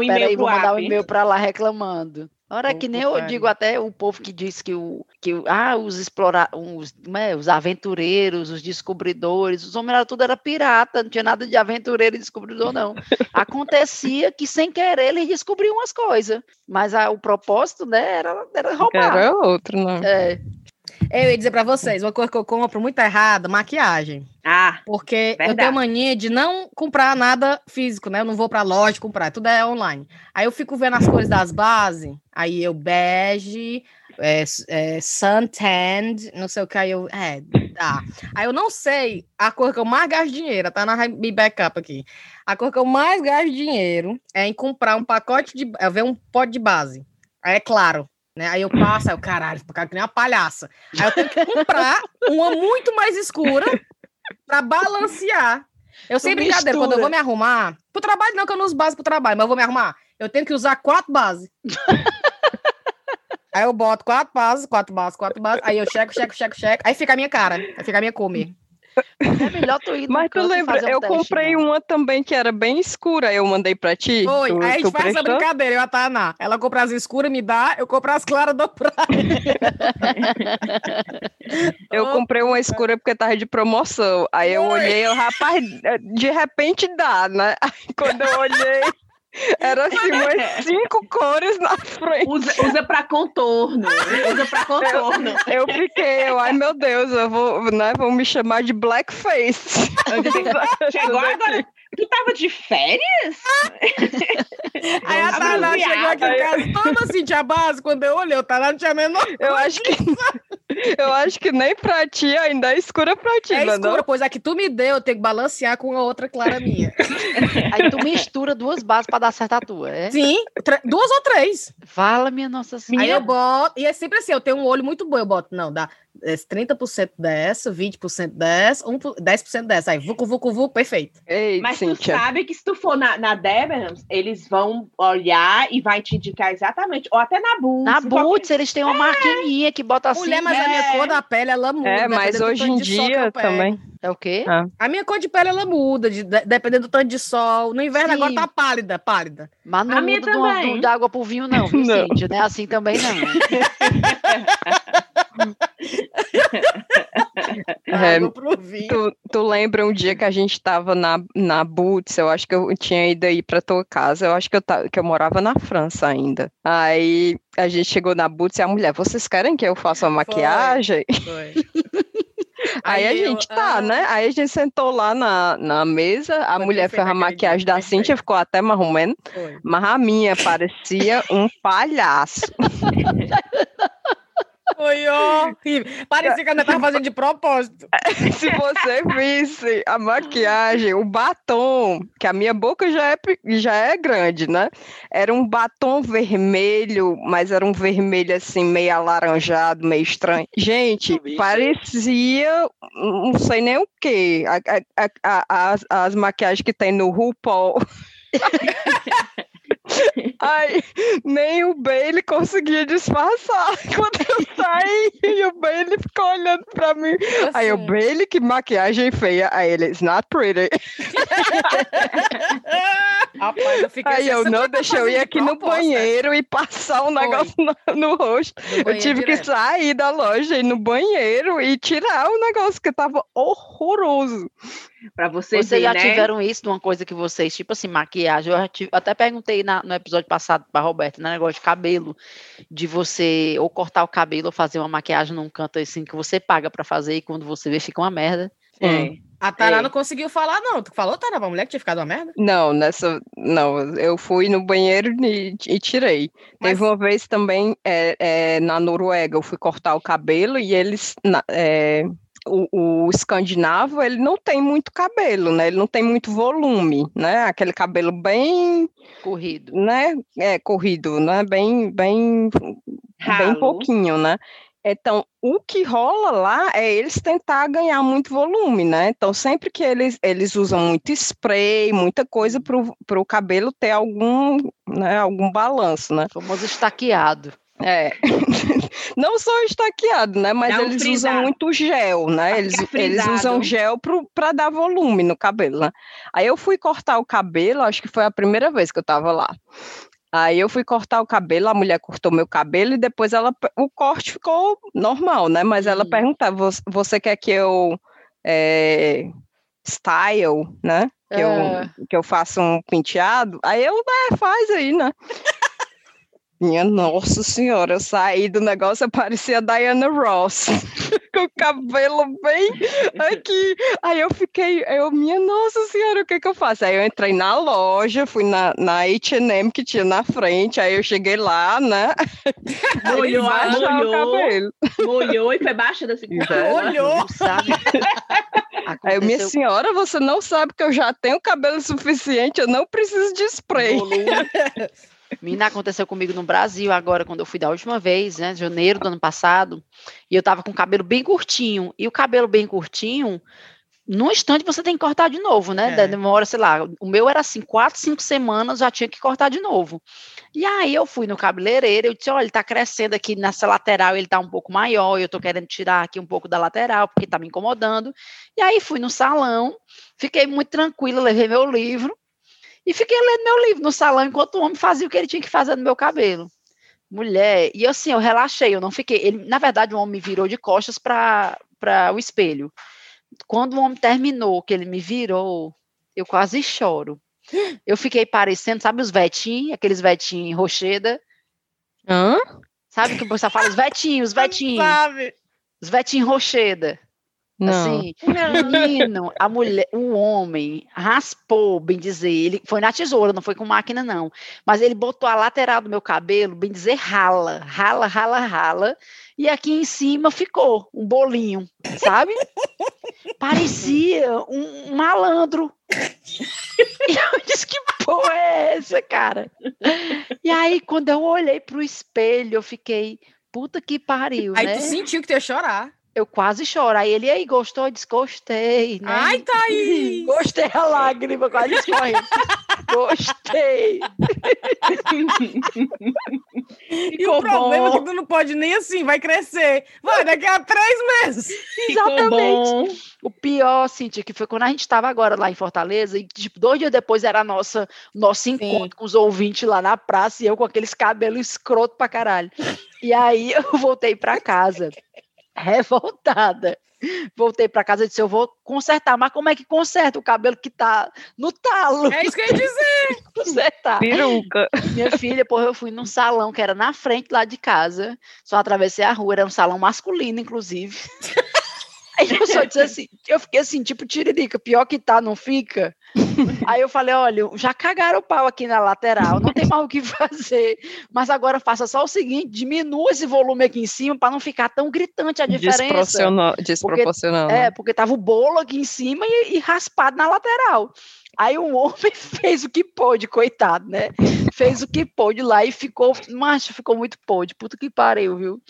Pera- Mandar um um e-mail para lá reclamando. Ora, que nem eu digo até o povo que diz que, o, que ah, os explorar, os, é, os aventureiros, os descobridores, os homens era tudo era pirata, não tinha nada de aventureiro e descobridor, não. Acontecia que sem querer eles descobriam umas coisas, mas a- o propósito, né, era, era roubar. Era outro, né? É, Eu ia dizer pra vocês, uma coisa que eu compro muito errada, maquiagem. Ah, Porque eu Verdade. tenho mania de não comprar nada físico, né? Eu não vou pra loja comprar, tudo é online. Aí eu fico vendo as cores das bases, aí eu bege, é, é, não sei o que, aí eu, é, dá. Aí eu não sei a cor que eu mais gasto dinheiro, tá na mi backup aqui. A cor que eu mais gasto dinheiro é em comprar um pacote de, é ver um pote de base. Aí é claro, né? Aí eu passo, aí eu, caralho, ficar que nem uma palhaça. Aí eu tenho que comprar uma muito mais escura pra balancear. Eu sei brincadeira, quando eu vou me arrumar, pro trabalho não, que eu não uso base pro trabalho, mas eu vou me arrumar, eu tenho que usar quatro bases. aí eu boto quatro bases, quatro bases, quatro bases, aí eu checo, checo, checo, checo, aí fica a minha cara, aí fica a minha come. É melhor tu ir Mas tu lembra, fazer um eu teste, comprei não. uma também que era bem escura, eu mandei pra ti. Oi, tu, aí a gente faz essa prestou? brincadeira, eu a Tainá. Ela compra as escuras, me dá, eu compro as claras, dou pra Eu Opa. comprei uma escura porque tava de promoção. Aí eu Oi. olhei, eu, rapaz, de repente dá, né? Aí quando eu olhei, era assim, umas cinco cores na frente. usa, usa para contorno. Usa para contorno. Eu fiquei, eu, ai meu Deus, eu vou, né? Vão me chamar de blackface. Chegou agora. Tu tava de férias? Aí a Tainá chegou aqui em casa toda assim, tinha base, quando eu olhei, o Tainá não tinha menor Eu acho que eu acho que nem pra ti ainda é escura pra ti, É não é escura, não? pois a que tu me deu, eu tenho que balancear com a outra clara minha. Aí tu mistura duas bases para dar certo a tua, é? Sim, duas ou três. Fala, minha nossa senhora. Aí eu boto, e é sempre assim, eu tenho um olho muito bom, eu boto, não, dá 30% dessa, 20% dessa, 1, 10% dessa. Aí, vucu, vucu, vucu, perfeito. Ei, Mas Cíntia. tu sabe que se tu for na, na Debenhams, eles vão olhar e vai te indicar exatamente. Ou até na Boots. Na Boots, eles têm uma maquininha que bota assim. Mulher, mas a minha é. cor da pele, ela muda. É, mas do hoje em de sol que dia também. É o quê? A minha cor de pele, ela muda, de- de- dependendo do tanto de sol. No inverno, Sim. agora tá pálida, pálida. Mas não A minha muda também. de água pro vinho, não, viu, Não. Cíntia? Não é assim também, não. É. Tu, tu lembra um dia que a gente tava na, na Boots, eu acho que eu tinha ido aí pra tua casa, eu acho que eu, ta- que eu morava na França ainda. Aí a gente chegou na Boots e a mulher, vocês querem que eu faça uma maquiagem? Foi. Aí, a eu, gente tá, ah, né? Aí a gente sentou lá na, na mesa, a mulher fez a maquiagem da. Cíntia, ficou até marromeno, mas a minha parecia um palhaço. Foi horrível. Parecia que ela tava fazendo de propósito. Se você visse a maquiagem, o batom, que a minha boca já é, já é grande, né? Era um batom vermelho, mas era um vermelho assim, meio alaranjado, meio estranho. Gente, parecia, não sei nem o quê. A- a- a- as, as maquiagens que tem no RuPaul. Ai, nem o Bailey conseguia disfarçar quando eu saí e o Bailey ficou olhando pra mim. Aí eu, Assim. Bailey, que maquiagem feia. Aí ele, it's not pretty. Rapaz, eu fiquei Aí assim, eu, "Você não, tá deixa eu ir aqui no banheiro e passar um negócio no, no rosto. Do Eu tive que direto. sair da loja, ir no banheiro e tirar o negócio que tava horroroso. Pra você Vocês ver, já né? tiveram isso de uma coisa que vocês, tipo assim, maquiagem. Eu tive- até perguntei na- no episódio passado pra Roberta, né? Negócio de cabelo, de você ou cortar o cabelo ou fazer uma maquiagem num canto assim que você paga pra fazer e quando você vê fica uma merda. É. A Tara É. não conseguiu falar, não. Tu falou, Tara, pra mulher que tinha ficado uma merda? Não, nessa. Não, eu fui no banheiro e, e tirei. Mas- Teve uma vez também é, é, na Noruega, eu fui cortar o cabelo e eles. na- é, o, o escandinavo, ele não tem muito cabelo, né? Ele não tem muito volume, né? Aquele cabelo bem, Corrido. né? É, corrido, né? Bem, bem, bem Ralo. pouquinho, né? Então, o que rola lá é eles tentar ganhar muito volume, né? Então, sempre que eles, eles usam muito spray, muita coisa para o cabelo ter algum, né, algum balanço, né? Famoso estaqueado. É. Não só estaqueado, né? Mas eles usam muito gel, né? Eles, eles usam gel para dar volume no cabelo, né? Aí eu fui cortar o cabelo, acho que foi a primeira vez que eu estava lá. Aí eu fui cortar o cabelo, a mulher cortou meu cabelo e depois ela o corte ficou normal, né? Mas ela Hum. perguntava, "Você- quer que eu eh, style, né? Que, É. eu, que eu faça um penteado? Aí eu, é, faz aí, né? Minha nossa senhora, eu saí do negócio, eu parecia a Diana Ross, com o cabelo bem aqui. Aí eu fiquei, eu, minha nossa senhora, o que que eu faço? Aí eu entrei na loja, fui na, na H&M que tinha na frente, aí eu cheguei lá, né? Molhou, molhou, cabelo. molhou e foi baixa da segunda. É. Olhou. Não sabe? Aí eu, minha senhora, você não sabe que eu já tenho cabelo suficiente, eu não preciso de spray. Menina, aconteceu comigo no Brasil agora, quando eu fui da última vez, né? Janeiro do ano passado, e eu tava com o cabelo bem curtinho. E o cabelo bem curtinho, num instante você tem que cortar de novo, né? É. Demora, sei lá, o meu era assim, quatro, cinco semanas, já tinha que cortar de novo. E aí eu fui no cabeleireiro, eu disse, olha, ele tá crescendo aqui nessa lateral, ele tá um pouco maior, eu tô querendo tirar aqui um pouco da lateral, porque tá me incomodando. E aí fui no salão, fiquei muito tranquila, levei meu livro, e fiquei lendo meu livro no salão enquanto o homem fazia o que ele tinha que fazer no meu cabelo. Mulher, e assim, eu relaxei, eu não fiquei. Ele, na verdade, o homem me virou de costas para o espelho. Quando o homem terminou, que ele me virou, eu quase choro. Eu fiquei parecendo, sabe, os vetinhos, aqueles vetinhos rocheda, Hã? sabe que o pessoal fala, os vetinhos, os vetinhos, Sabe? os vetinhos rocheda. Não. Assim, menino, a mulher, o homem raspou, bem dizer, ele foi na tesoura, não foi com máquina não, mas ele botou a lateral do meu cabelo, bem dizer, rala, rala, rala, rala, e aqui em cima ficou um bolinho, sabe? Parecia um, um malandro. E eu disse, que porra é essa, cara? E aí, quando eu olhei pro espelho, eu fiquei, puta que pariu, Aí né? tu sentiu que tu ia chorar. Eu quase choro. Aí ele, aí, gostou? Desgostei, né? Ai, Thaís! Gostei a lágrima, quase escorrendo. Gostei. E Ficou o problema é bom. que tu não pode nem assim, vai crescer. Vai, daqui a três meses. Exatamente. O pior, Cintia, que foi quando a gente estava agora lá em Fortaleza, e tipo, dois dias depois era a nossa, nosso encontro com os ouvintes lá na praça, e eu com aqueles cabelos escroto pra caralho. E aí eu voltei pra casa, revoltada. Voltei pra casa e disse: Eu vou consertar, mas como é que conserta o cabelo que tá no talo? É isso que eu ia dizer. Consertar. Peruca. Minha filha, porra, eu fui num salão que era na frente lá de casa, só atravessei a rua, era um salão masculino, inclusive. Aí eu só disse assim, eu fiquei assim, tipo, tiririca, pior que tá, não fica? Aí eu falei, olha, já cagaram o pau aqui na lateral, não tem mais o que fazer, mas agora faça só o seguinte, diminua esse volume aqui em cima para não ficar tão gritante a diferença. Desproporcional. Desproporcional. É, porque tava o bolo aqui em cima e, e raspado na lateral. Aí o homem fez o que pôde, coitado, né? Fez o que pôde lá e ficou, macho, ficou muito pôde. Puta que pariu, viu?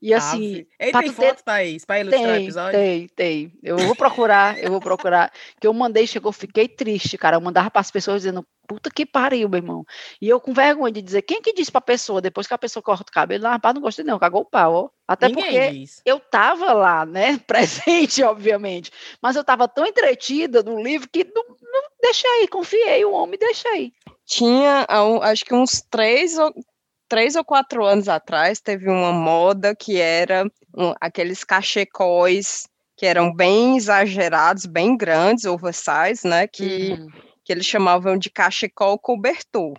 E assim, pra tem ter- foto, Thaís, pra ilustrar o tem, episódio? tem, tem. Eu vou procurar, eu vou procurar. Que eu mandei, chegou, fiquei triste, cara. Eu mandava para as pessoas dizendo, puta que pariu, meu irmão. E eu com vergonha de dizer, quem que disse pra pessoa, depois que a pessoa corta o cabelo, ah, rapaz, não gostei não, cagou o pau, ó. Até Ninguém porque diz. eu tava lá, né, presente, obviamente, mas eu tava tão entretida no livro que não, não deixei, confiei, o homem deixei. Tinha, acho que uns três ou, três ou quatro anos atrás, teve uma moda que era um- aqueles cachecóis que eram bem exagerados, bem grandes, oversize, né? Que, Uhum. que eles chamavam de cachecol cobertor.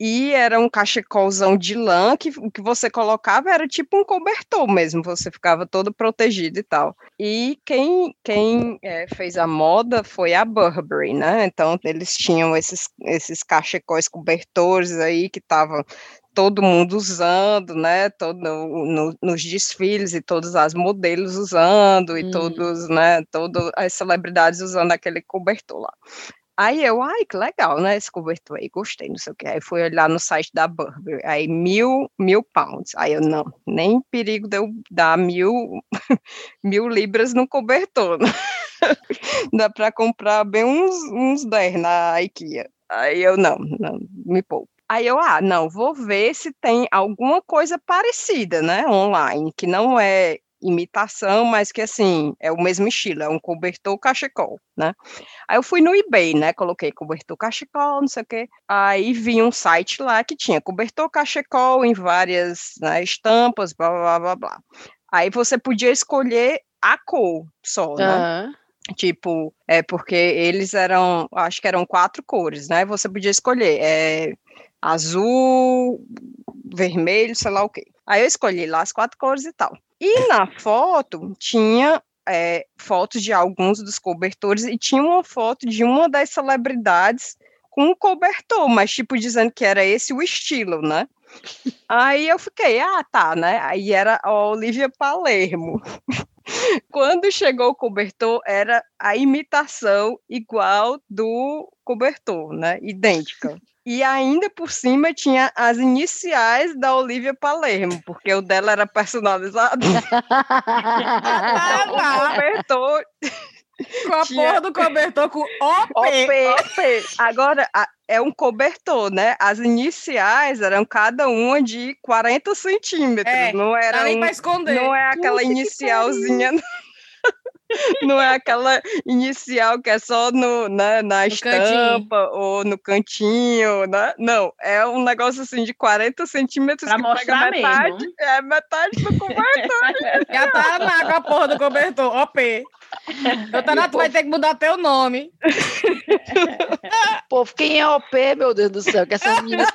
E era um cachecolzão de lã que o que você colocava era tipo um cobertor mesmo, você ficava todo protegido e tal. E quem, quem eh, fez a moda foi a Burberry, né? Então eles tinham esses, esses cachecóis cobertores aí que estavam todo mundo usando, né? Todo, no- nos desfiles e todas as modelos usando e Hum. todos, né? Todas as celebridades usando aquele cobertor lá. Aí eu, ai, que legal, né? Esse cobertor aí, gostei, não sei o que. Aí fui olhar no site da Burberry, aí mil, mil pounds. Aí eu, não, nem perigo de eu dar mil, mil libras no cobertor. né? Dá para comprar bem uns, uns 10 na IKEA. Aí eu, não, não, me poupo. Aí eu, ah, não, vou ver se tem alguma coisa parecida, né, online, que não é imitação, mas que assim, é o mesmo estilo, é um cobertor cachecol, né? Aí eu fui no eBay, né? Coloquei cobertor cachecol, não sei o quê. Aí vi um site lá que tinha cobertor cachecol em várias né, estampas, blá, blá, blá, blá. Aí você podia escolher a cor só, né? Aham. Tipo, é porque eles eram, acho que eram quatro cores, né? Você podia escolher é, azul, vermelho, sei lá o quê. Aí eu escolhi lá as quatro cores e tal. E na foto tinha é, fotos de alguns dos cobertores e tinha uma foto de uma das celebridades com um cobertor, mas tipo dizendo que era esse o estilo, né? Aí eu fiquei, ah, tá, né? Aí era a Olivia Palermo. Quando chegou o cobertor, era a imitação igual do cobertor, né? Idêntica. E ainda por cima tinha as iniciais da Olivia Palermo, porque o dela era personalizado. Ah, o cobertor Com a Tinha- porra do cobertor com OP. OP. OP. Agora, é um cobertor, né? As iniciais eram cada uma de 40 centímetros. É, não era nem um, não é aquela Puta inicialzinha. Não é aquela inicial que é só no, né, na estampa ou no cantinho, né? Não, é um negócio assim de 40 centímetros Pra que pega mostrar metade, mesmo. é metade do cobertor. Já tá lá com a porra do cobertor. OP. Doutora, tu vai ter que mudar teu nome. Povo, quem é OP, meu Deus do céu, que essas meninas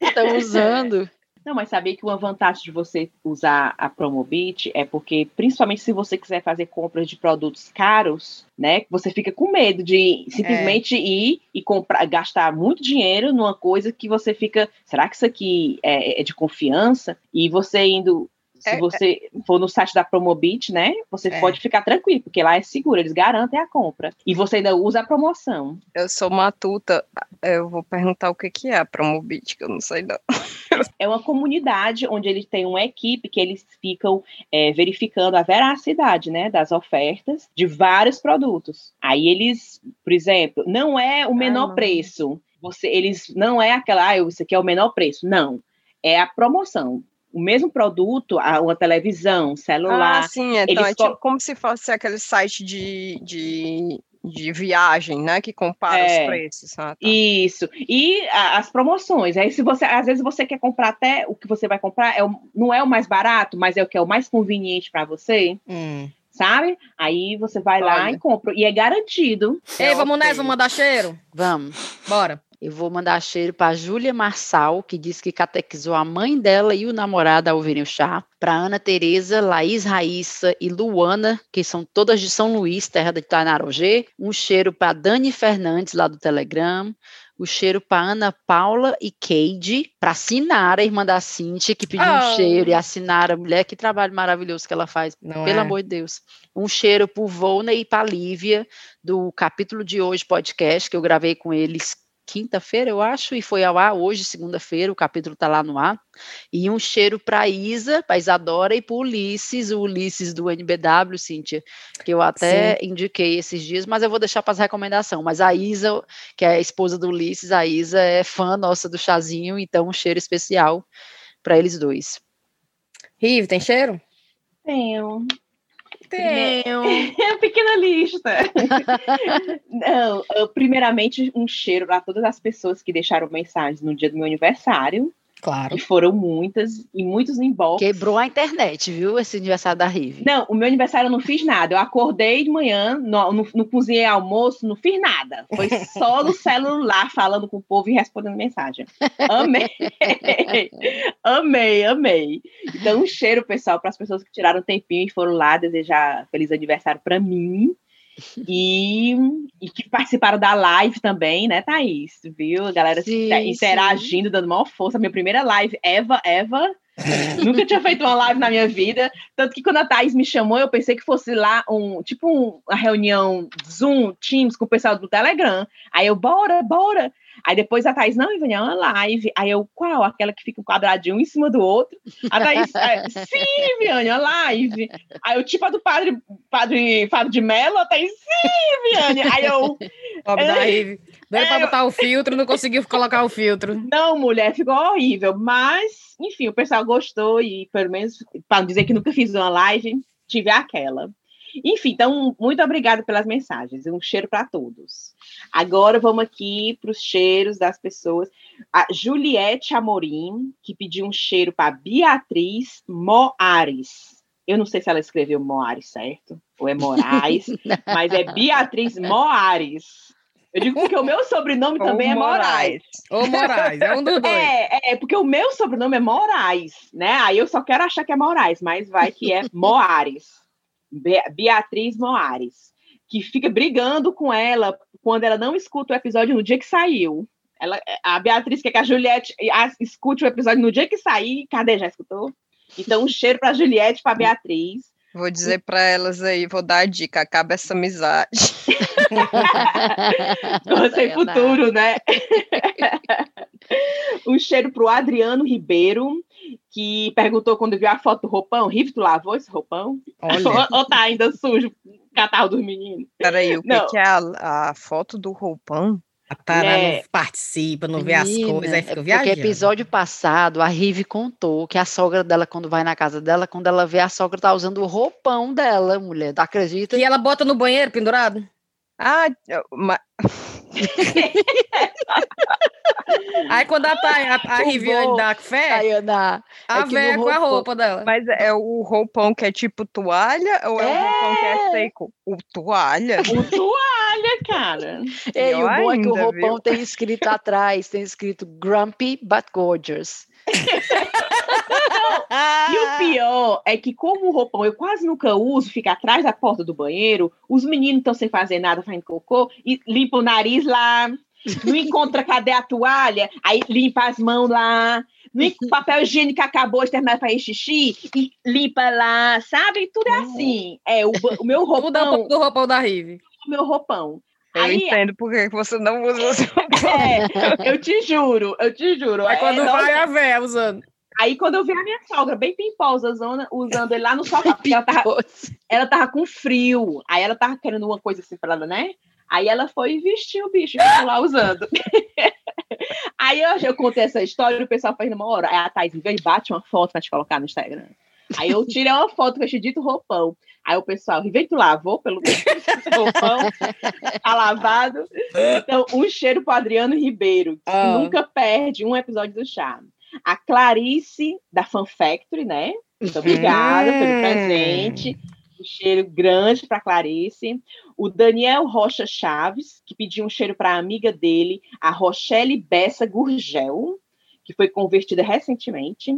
estão usando. Não, mas sabia que uma vantagem de você usar a Promobit é porque, principalmente se você quiser fazer compras de produtos caros, né? Você fica com medo de simplesmente ir e comprar, gastar muito dinheiro numa coisa que você fica. Será que isso aqui é, é de confiança? E você indo Se É, você for no site da Promobit, né? Você É. pode ficar tranquilo, porque lá é seguro, eles garantem a compra. E você ainda usa a promoção. Eu sou matuta, eu vou perguntar o que, que é a Promobit, que eu não sei não. É uma comunidade onde eles têm uma equipe que eles ficam é, verificando a veracidade, né, das ofertas de vários produtos. Aí eles, por exemplo, não é o menor não. preço. Você, eles não é aquela, ah, isso aqui é o menor preço. Não, é a promoção. O mesmo produto, a- uma televisão, celular. Ah, sim, então eles é tipo co- como se fosse aquele site de, de, de viagem, né, que compara É. os preços. Ah, tá. Isso. E a- as promoções. Aí, se você, às vezes, você quer comprar até o que você vai comprar, é o- não é o mais barato, mas é o que é o mais conveniente para você, Hum. sabe? Aí você vai lá Olha. e compra. E é garantido. Ei, vamos nessa, vamos mandar cheiro? Vamos. Bora. Eu vou mandar cheiro para Júlia Marçal, que disse que catequizou a mãe dela e o namorado a ouvirem o chá. Para Ana Tereza, Laís Raíssa e Luana, que são todas de São Luís, terra de Tainarogê. Um cheiro para Dani Fernandes, lá do Telegram. O cheiro para Ana Paula e Keide. Para Sinara, irmã da Cintia, que pediu Oh. um cheiro. E a Sinara, mulher, que trabalho maravilhoso que ela faz. Não Pelo é? amor de Deus. Um cheiro para o Volney e para Lívia, do capítulo de hoje podcast, que eu gravei com eles quinta-feira, eu acho, e foi ao ar hoje, segunda-feira, o capítulo está lá no ar. E um cheiro para Isa, para Isadora e para Ulisses, o Ulisses do NBW, Cíntia, que eu até indiquei esses dias, mas eu vou deixar para as recomendações. Mas a Isa, que é a esposa do Ulisses, a Isa é fã nossa do chazinho, então um cheiro especial para eles dois. Rive, tem cheiro? Tenho. Tenho. É uma pequena lista. Não, eu, primeiramente, um cheiro para todas as pessoas que deixaram mensagens no dia do meu aniversário. Claro. E foram muitas, e muitos inbox. Quebrou a internet, viu? Esse aniversário da Rive. Não, o meu aniversário eu não fiz nada. Eu acordei de manhã, não, não, não cozinhei almoço, não fiz nada. Foi só no celular falando com o povo e respondendo mensagem. Amei! amei, amei. Então, um cheiro, pessoal, para as pessoas que tiraram um tempinho e foram lá desejar feliz aniversário para mim. E, e que participaram da live também, né, Thaís? Viu? A galera Sim, inter- interagindo, dando maior força. Minha primeira live, Eva, Eva. Nunca tinha feito uma live na minha vida. Tanto que quando a Thaís me chamou, eu pensei que fosse lá um tipo um- uma reunião Zoom, Teams com o pessoal do Telegram. Aí eu, bora, bora. Aí depois a Thaís, não, Ivânia, é uma live. Aí eu, qual? Aquela que fica um quadradinho um em cima do outro. A Thaís, é, sim, Viane, uma live. Aí eu, tipo a do padre, padre Fábio de Mello, a Thaís, sim, Viane. Aí eu, Pobre da É. Doido pra É, eu- botar o filtro, não conseguiu colocar o filtro. Não, mulher, ficou horrível. Mas, enfim, o pessoal gostou e, pelo menos, para dizer que nunca fiz uma live, tive aquela. Enfim, então, muito obrigada pelas mensagens. Um cheiro para todos. Agora vamos aqui para os cheiros das pessoas. A Juliette Amorim, que pediu um cheiro para Beatriz Moares. Eu não sei se ela escreveu Moares certo, ou é Moraes, mas é Beatriz Moares. Eu digo porque o meu sobrenome Ou também é Moraes. Ô, Moraes, é um dos dois. É, é, porque o meu sobrenome é Moraes, né? Aí eu só quero achar que é Moraes, mas vai que é Moares. Be- Beatriz Moares. Que fica brigando com ela quando ela não escuta o episódio no dia que saiu. Ela, a Beatriz quer que a Juliette a- escute o episódio no dia que sair. Cadê? Já escutou? Então, um cheiro para Juliette e para Beatriz. Vou dizer pra elas aí, vou dar a dica, acaba essa amizade. Você Sayonara. futuro, né? um cheiro pro Adriano Ribeiro, que perguntou quando viu a foto do roupão. Rive, tu lavou esse roupão? Olha, Ou, ou tá ainda sujo o catarro dos meninos? Peraí, o que, Não. que é a, a foto do roupão? a Tara É. não participa, não vê as Menina, coisas, aí é fica porque viajando. episódio passado, a Rive contou que a sogra dela, quando vai na casa dela, quando ela vê a sogra tá usando o roupão dela, mulher, tu acredita? Que ela bota no banheiro pendurado? Ah, ma- Aí quando a, a, a Riviane dá fé, Tayana, a é véia com a roupa dela. mas é o roupão que é tipo toalha ou é, o roupão que é seco? O toalha? O toalha, cara. Ei, o bom é que o ainda, roupão viu? tem escrito atrás, tem escrito Grumpy but Gorgeous. E o pior é que, como o roupão eu quase nunca uso, fica atrás da porta do banheiro, os meninos estão sem fazer nada, fazendo cocô, e limpa o nariz lá, não encontra cadê a toalha, aí limpa as mãos lá, o papel higiênico acabou de terminar para xixi, e limpa lá, sabe? Tudo é assim. É, o, o meu Tudo é roupão, pouco do roupão da Rive. o meu roupão. Eu Aí- entendo por que você não usa o seu É, eu te juro, eu te juro. Aí é, quando vai a véia usando. Aí quando eu vi a minha sogra bem pimposa usando, usando ele lá no sofá, porque ela tava, ela tava com frio. Aí ela tava querendo uma coisa assim pra ela, né? Aí ela foi e vestiu o bicho e ficou lá usando. Aí eu, eu contei essa história e o pessoal fez numa hora. Aí a Thais veio e bate uma foto pra te colocar no Instagram. Aí eu tirei uma foto com esse dito roupão. Aí o pessoal, Rivei, tu lavou pelo roupão? Tá lavado? Então, um cheiro pro Adriano Ribeiro, que Ah. nunca perde um episódio do Chá. A Clarice, da Fan Factory, né? Muito obrigada pelo Hum. presente. Um cheiro grande para Clarice. O Daniel Rocha Chaves, que pediu um cheiro para a amiga dele, a Rochelle Bessa Gurgel, que foi convertida recentemente.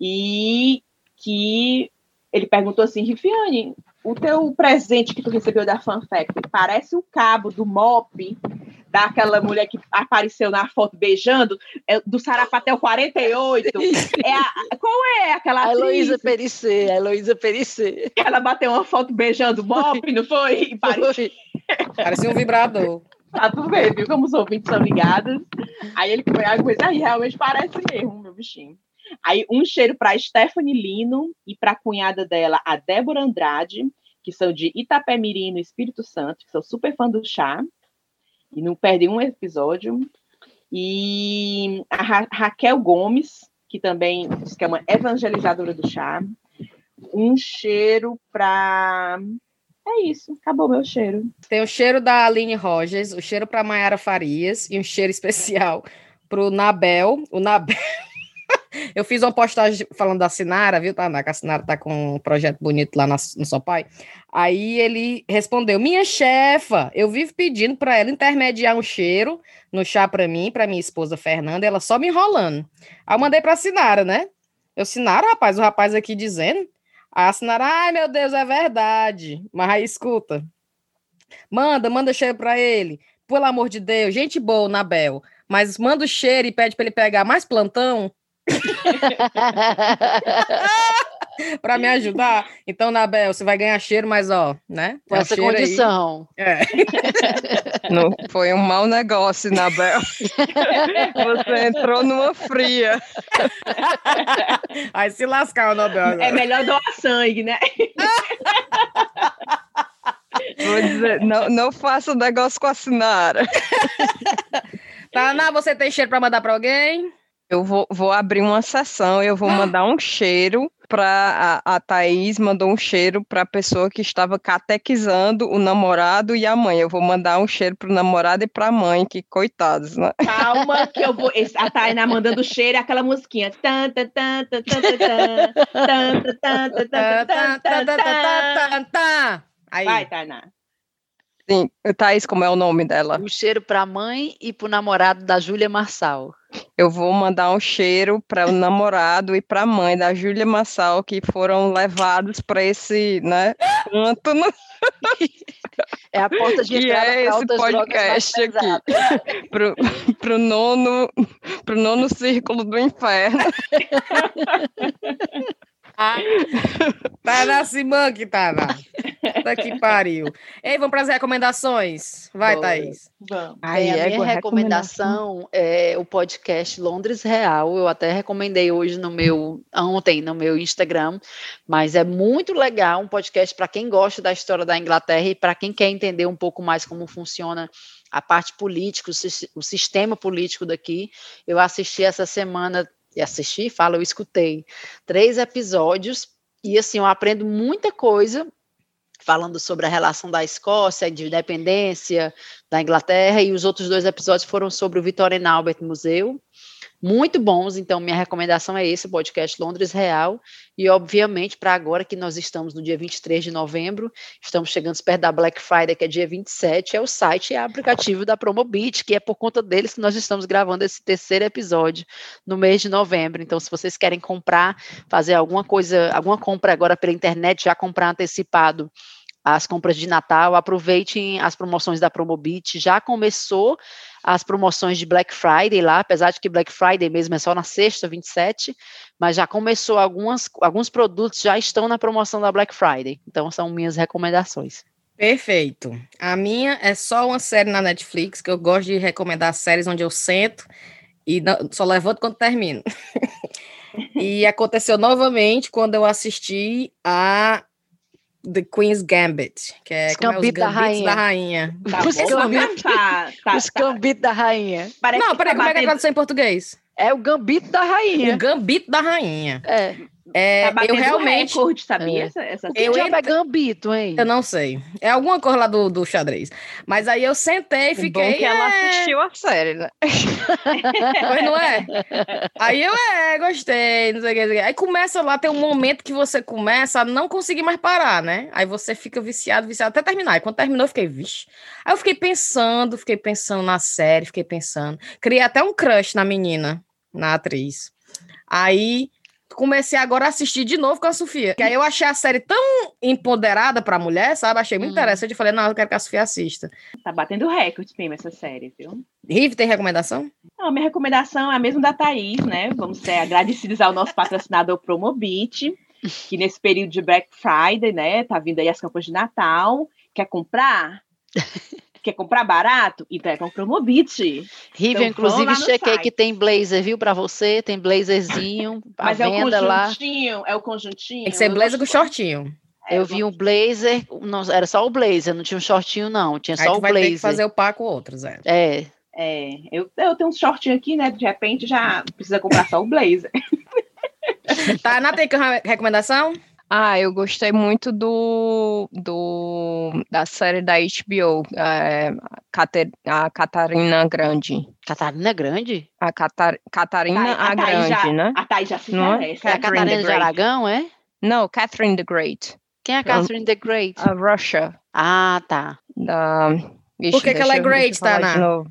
E que ele perguntou assim, Rifiane, o teu presente que tu recebeu da Fan Factory parece o cabo do MOP daquela mulher que apareceu na foto beijando, é, do Sarapatel 48. É a, qual é aquela A atriz Heloísa Perissé, a Heloísa Perissé. ela bateu uma foto beijando o MOP, não foi? Foi. Parecia um vibrador. Pra tu ver, viu? Como os ouvintes são ligados. Aí ele foi aí coisa, aí realmente parece mesmo, meu bichinho. Aí um cheiro para Stephanie Lino e para a cunhada dela, a Débora Andrade, que são de Itapemirim, no Espírito Santo, que são super fã do chá. E não perdem um episódio. E a Ra- Raquel Gomes, que também diz que é uma evangelizadora do chá. Um cheiro para. É isso, acabou meu cheiro. Tem o cheiro da Aline Rogers, o cheiro para Mayara Farias e um cheiro especial para o Nabel. O Nabel. Eu fiz uma postagem falando da Sinara, viu, Taná? Que a Sinara tá com um projeto bonito lá no seu pai. Aí ele respondeu: Minha chefa, eu vivo pedindo para ela intermediar um cheiro no chá para mim, para minha esposa Fernanda, ela só me enrolando. Aí eu mandei para a Sinara, né? Eu, Sinara, rapaz, o rapaz aqui dizendo. Aí a Sinara, ai meu Deus, é verdade. Mas aí escuta. Manda, manda cheiro para ele. Pelo amor de Deus, gente boa, Nabel. Mas manda o cheiro e pede para ele pegar mais plantão para me ajudar. Então, Nabel, você vai ganhar cheiro, mas ó, né? Com É um essa condição. É. Não, foi um mau negócio, Nabel. Você entrou numa fria. Aí se lascar o Nobel. agora. É melhor doar sangue, né? Vou dizer, não, não faça negócio com a Sinara. Taná, você tem cheiro para mandar para alguém? Eu vou, vou abrir uma sessão, eu vou mandar um cheiro para a, a Thaís mandou um cheiro para a pessoa que estava catequizando o namorado e a mãe. Eu vou mandar um cheiro para o namorado e para a mãe, que coitados, né? Calma, que eu vou. A Tainá mandando cheiro é aquela musiquinha. Aí. Vai, Tainá. Sim, Thaís, como é o nome dela? Um cheiro para a mãe e para o namorado da Júlia Marçal. Eu vou mandar um cheiro para o namorado e para a mãe da Júlia Massal, que foram levados para esse, né, canto no, É a porta de entrada é para esse podcast aqui. pro, pro nono pro nono círculo do inferno. Tá na Simã que tá na. Tá que pariu. Ei, vamos para as recomendações. Vai, Bora. Thaís. Vamos. Bem, a minha égua, recomendação é o podcast Londres Real. Eu até recomendei hoje no meu ontem no meu Instagram, mas é muito legal um podcast para quem gosta da história da Inglaterra e para quem quer entender um pouco mais como funciona a parte política, o sistema político daqui. Eu assisti essa semana, e assisti, falo, eu escutei três episódios e assim eu aprendo muita coisa falando sobre a relação da Escócia, de independência, da Inglaterra, e os outros dois episódios foram sobre o Victoria and Albert Museu. Muito bons, então minha recomendação é esse, podcast Londres Real, e obviamente para agora que nós estamos no dia 23 de novembro, estamos chegando perto da Black Friday, que é dia 27, é o site e aplicativo da Promobit, que é por conta deles que nós estamos gravando esse terceiro episódio no mês de novembro. Então, se vocês querem comprar, fazer alguma coisa, alguma compra agora pela internet, já comprar antecipado, as compras de Natal, aproveitem as promoções da Promobit. Já começou as promoções de Black Friday lá, apesar de que Black Friday mesmo é só na sexta, 27, mas já começou algumas, alguns produtos já estão na promoção da Black Friday. Então são minhas recomendações. Perfeito. A minha é só uma série na Netflix, que eu gosto de recomendar séries onde eu sento e não, só levanto quando termino. e aconteceu novamente quando eu assisti a The Queen's Gambit, que é, Os como é, os Gambit da Gambitos da Rainha. rainha. Tá Os bom, gambit- tá, tá, Os tá. Gambit da Rainha. Parece Não, peraí, tá como é que é a batendo- tradução em português? É o Gambito da O Rainha. Gambito da rainha. É. É, tá eu realmente... recorde, sabia? É. Essa, essa Que Eu diabo é Gambito, hein? Eu não sei. É alguma coisa lá do, do xadrez. Mas aí eu sentei e O fiquei... bom que ela é, assistiu a série, né? Pois não é? Aí eu, é, gostei, não sei o que. não sei o que. Aí começa lá, tem um momento que você começa a não conseguir mais parar, né? Aí você fica viciado, viciado, até terminar. E quando terminou, eu fiquei, vixe. Aí eu fiquei pensando, fiquei pensando na série, fiquei pensando. Criei até um crush na menina, na atriz. Aí comecei agora a assistir de novo com a Sofia. Que aí eu achei a série tão empoderada pra mulher, sabe? Achei muito Hum. interessante. Eu falei, não, eu quero que a Sofia assista. Tá batendo recorde mesmo essa série, viu? Rive, tem recomendação? Não, a minha recomendação é a mesma da Thaís, né? Vamos ser agradecidos ao nosso patrocinador Promobit, que nesse período de Black Friday, né? Tá vindo aí as campanhas de Natal. Quer comprar? Quer comprar barato? Então é com o Promobit. Riva, Então, inclusive, chequei site. que tem blazer, viu, pra você, tem blazerzinho, a Mas é o venda lá. conjuntinho, é o conjuntinho. Tem que ser blazer com shortinho. é, Eu vi um blazer, não, era só o blazer, não tinha um shortinho, não, tinha Aí só tu o vai ter blazer. que fazer o par com outros, é. É, É, eu, eu tenho um shortinho aqui, né? De repente já precisa comprar só o blazer. Tá, Ana, tem recomendação? Ah, eu gostei muito do, do da série da HBO, é, Cate- a Catarina Grande. Catarina Grande? A Catar, Catarina Tá, a a Thaís Grande, já- né? A Thaís já se Não é? É a Catherine Catarina the de Great. Aragão, é? Não, Catherine the Great, Quem é a Catherine the Great? a Russia. Ah, tá. Da... Ixi, Por que que ela é great, Tana? novo.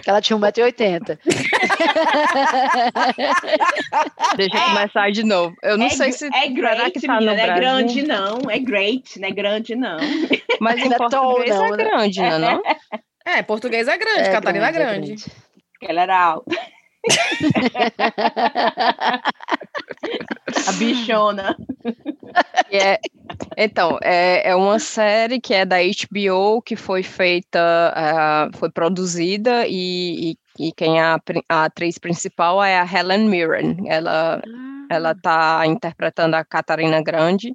Porque ela tinha 1,80m. Deixa eu começar de novo. Eu não é, sei se é great, que tá menina, não é Brasil. grande não, é great, não é grande não. Mas em Não é tall, português não, é grande, né? Não? É, português é grande, Catarina é grande. Ela era alta. A bichona. É- então, é, é uma série que é da HBO, que foi feita, ah, foi produzida, e, e, e quem é a, a atriz principal é a Helen Mirren. Ela ela está interpretando a Catarina Grande.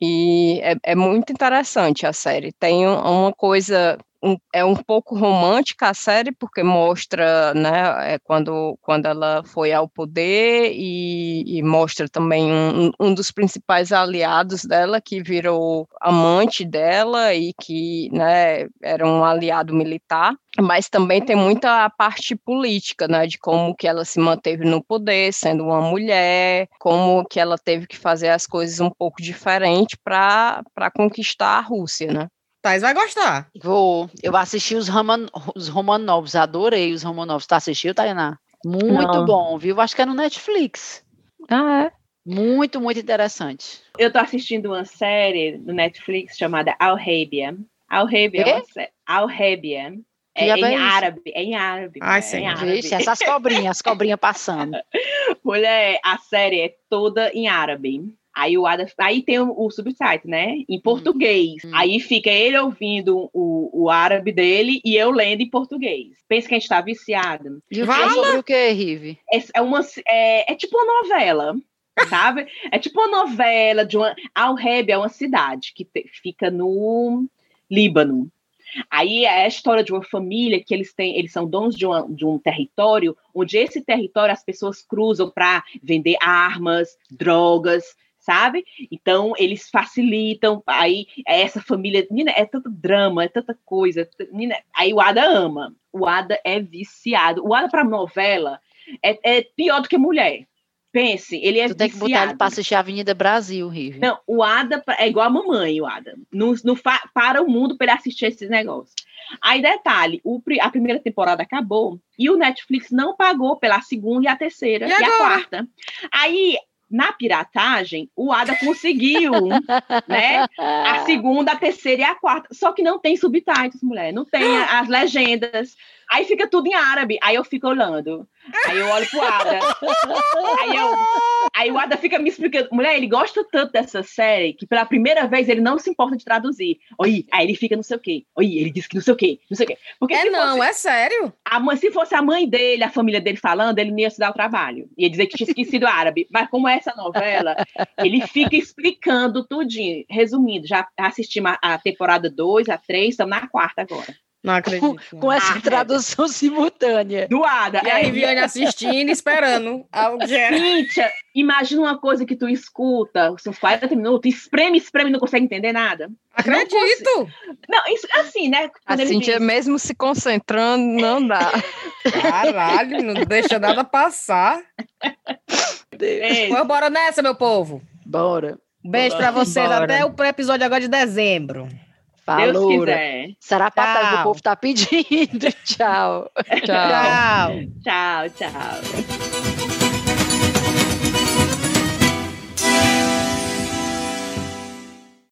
E é, é muito interessante a série. Tem um- uma coisa, um- é um pouco romântica a série, porque mostra né, é quando, quando ela foi ao poder e, e mostra também um, um- dos principais aliados dela, que virou amante dela e que né, era um aliado militar mas também tem muita parte política, né, de como que ela se manteve no poder, sendo uma mulher, como que ela teve que fazer as coisas um pouco diferente para conquistar a Rússia, né? Thais vai gostar. Vou. Eu assisti os, Roman, os Romanovs, adorei os Romanovs. Tu assistiu, Tainá? Muito Não. bom, viu? Acho que é no Netflix. Ah, é? Muito, muito interessante. Eu tô assistindo uma série do Netflix chamada Al-Rabia. Al-Rabia é uma série. Que É é em isso? árabe, é em árabe. Ai, é árabe. Vixe, essas cobrinhas, as cobrinhas passando. Mulher, a série é toda em árabe. Aí o Ada, aí tem o, o subtitle, né? Em português. Hum. Aí fica ele ouvindo o, o árabe dele e eu lendo em português. Pensa que a gente tá viciado. E que sobre o que, Rive? É, é uma é, é tipo uma novela, sabe? É tipo uma novela de uma Al-Reb é uma cidade que te- fica no Líbano. Aí é a história de uma família que eles têm, eles são donos de, uma- de um território, onde esse território as pessoas cruzam para vender armas, drogas, sabe? Então eles facilitam. Aí é essa família, menina, é tanto drama, é tanta coisa. t- Menina, aí o Ada ama. O Ada é viciado. O Ada para novela é, é pior do que mulher. Pense, ele é Tu tem que botar ele viciado. pra assistir a Avenida Brasil, Rive. Não, o Ada é igual a mamãe, o Ada. Não, não para o mundo para ele assistir esses negócios. Aí, detalhe, o a primeira temporada acabou e o Netflix não pagou pela segunda e a terceira E e, a quarta. Aí, Na piratagem, o Ada conseguiu, né? A segunda, a terceira e a quarta. Só que não tem subtítulos, mulher. Não tem as legendas. Aí fica tudo em árabe. Aí eu fico olhando. Aí eu olho pro Ada. Aí, eu, aí o Ada fica me explicando. Mulher, ele gosta tanto dessa série que pela primeira vez ele não se importa de traduzir. Oi, aí ele fica não sei o quê. Oi, ele diz que não sei o quê, não sei o quê. Porque É não, fosse, é sério? a mãe, se fosse a mãe dele, a família dele falando, ele não ia se dar o trabalho. Ia dizer que tinha esquecido árabe. Mas como é essa novela, ele fica explicando tudinho. Resumindo, já assistimos a, a temporada 2, a 3, estamos na quarta agora. Não acredito. Com essa Ah, tradução simultânea. Do Ada. E a É, Riviane assistindo, esperando. Cíntia, imagina uma coisa que tu escuta, são 40 minutos, espreme, espreme e não consegue entender nada. Acredito! Não, isso assim, né? A Quando ele Cintia, diz- mesmo se concentrando, não dá. Caralho, não deixa nada passar. É, Pois bora nessa, meu povo. Bora. Um beijo pra vocês. Bora. Até o episódio agora de dezembro. Deus Falou. quiser. Sarapatas, Tchau. o povo tá pedindo. Tchau. Tchau. Tchau. Tchau, tchau.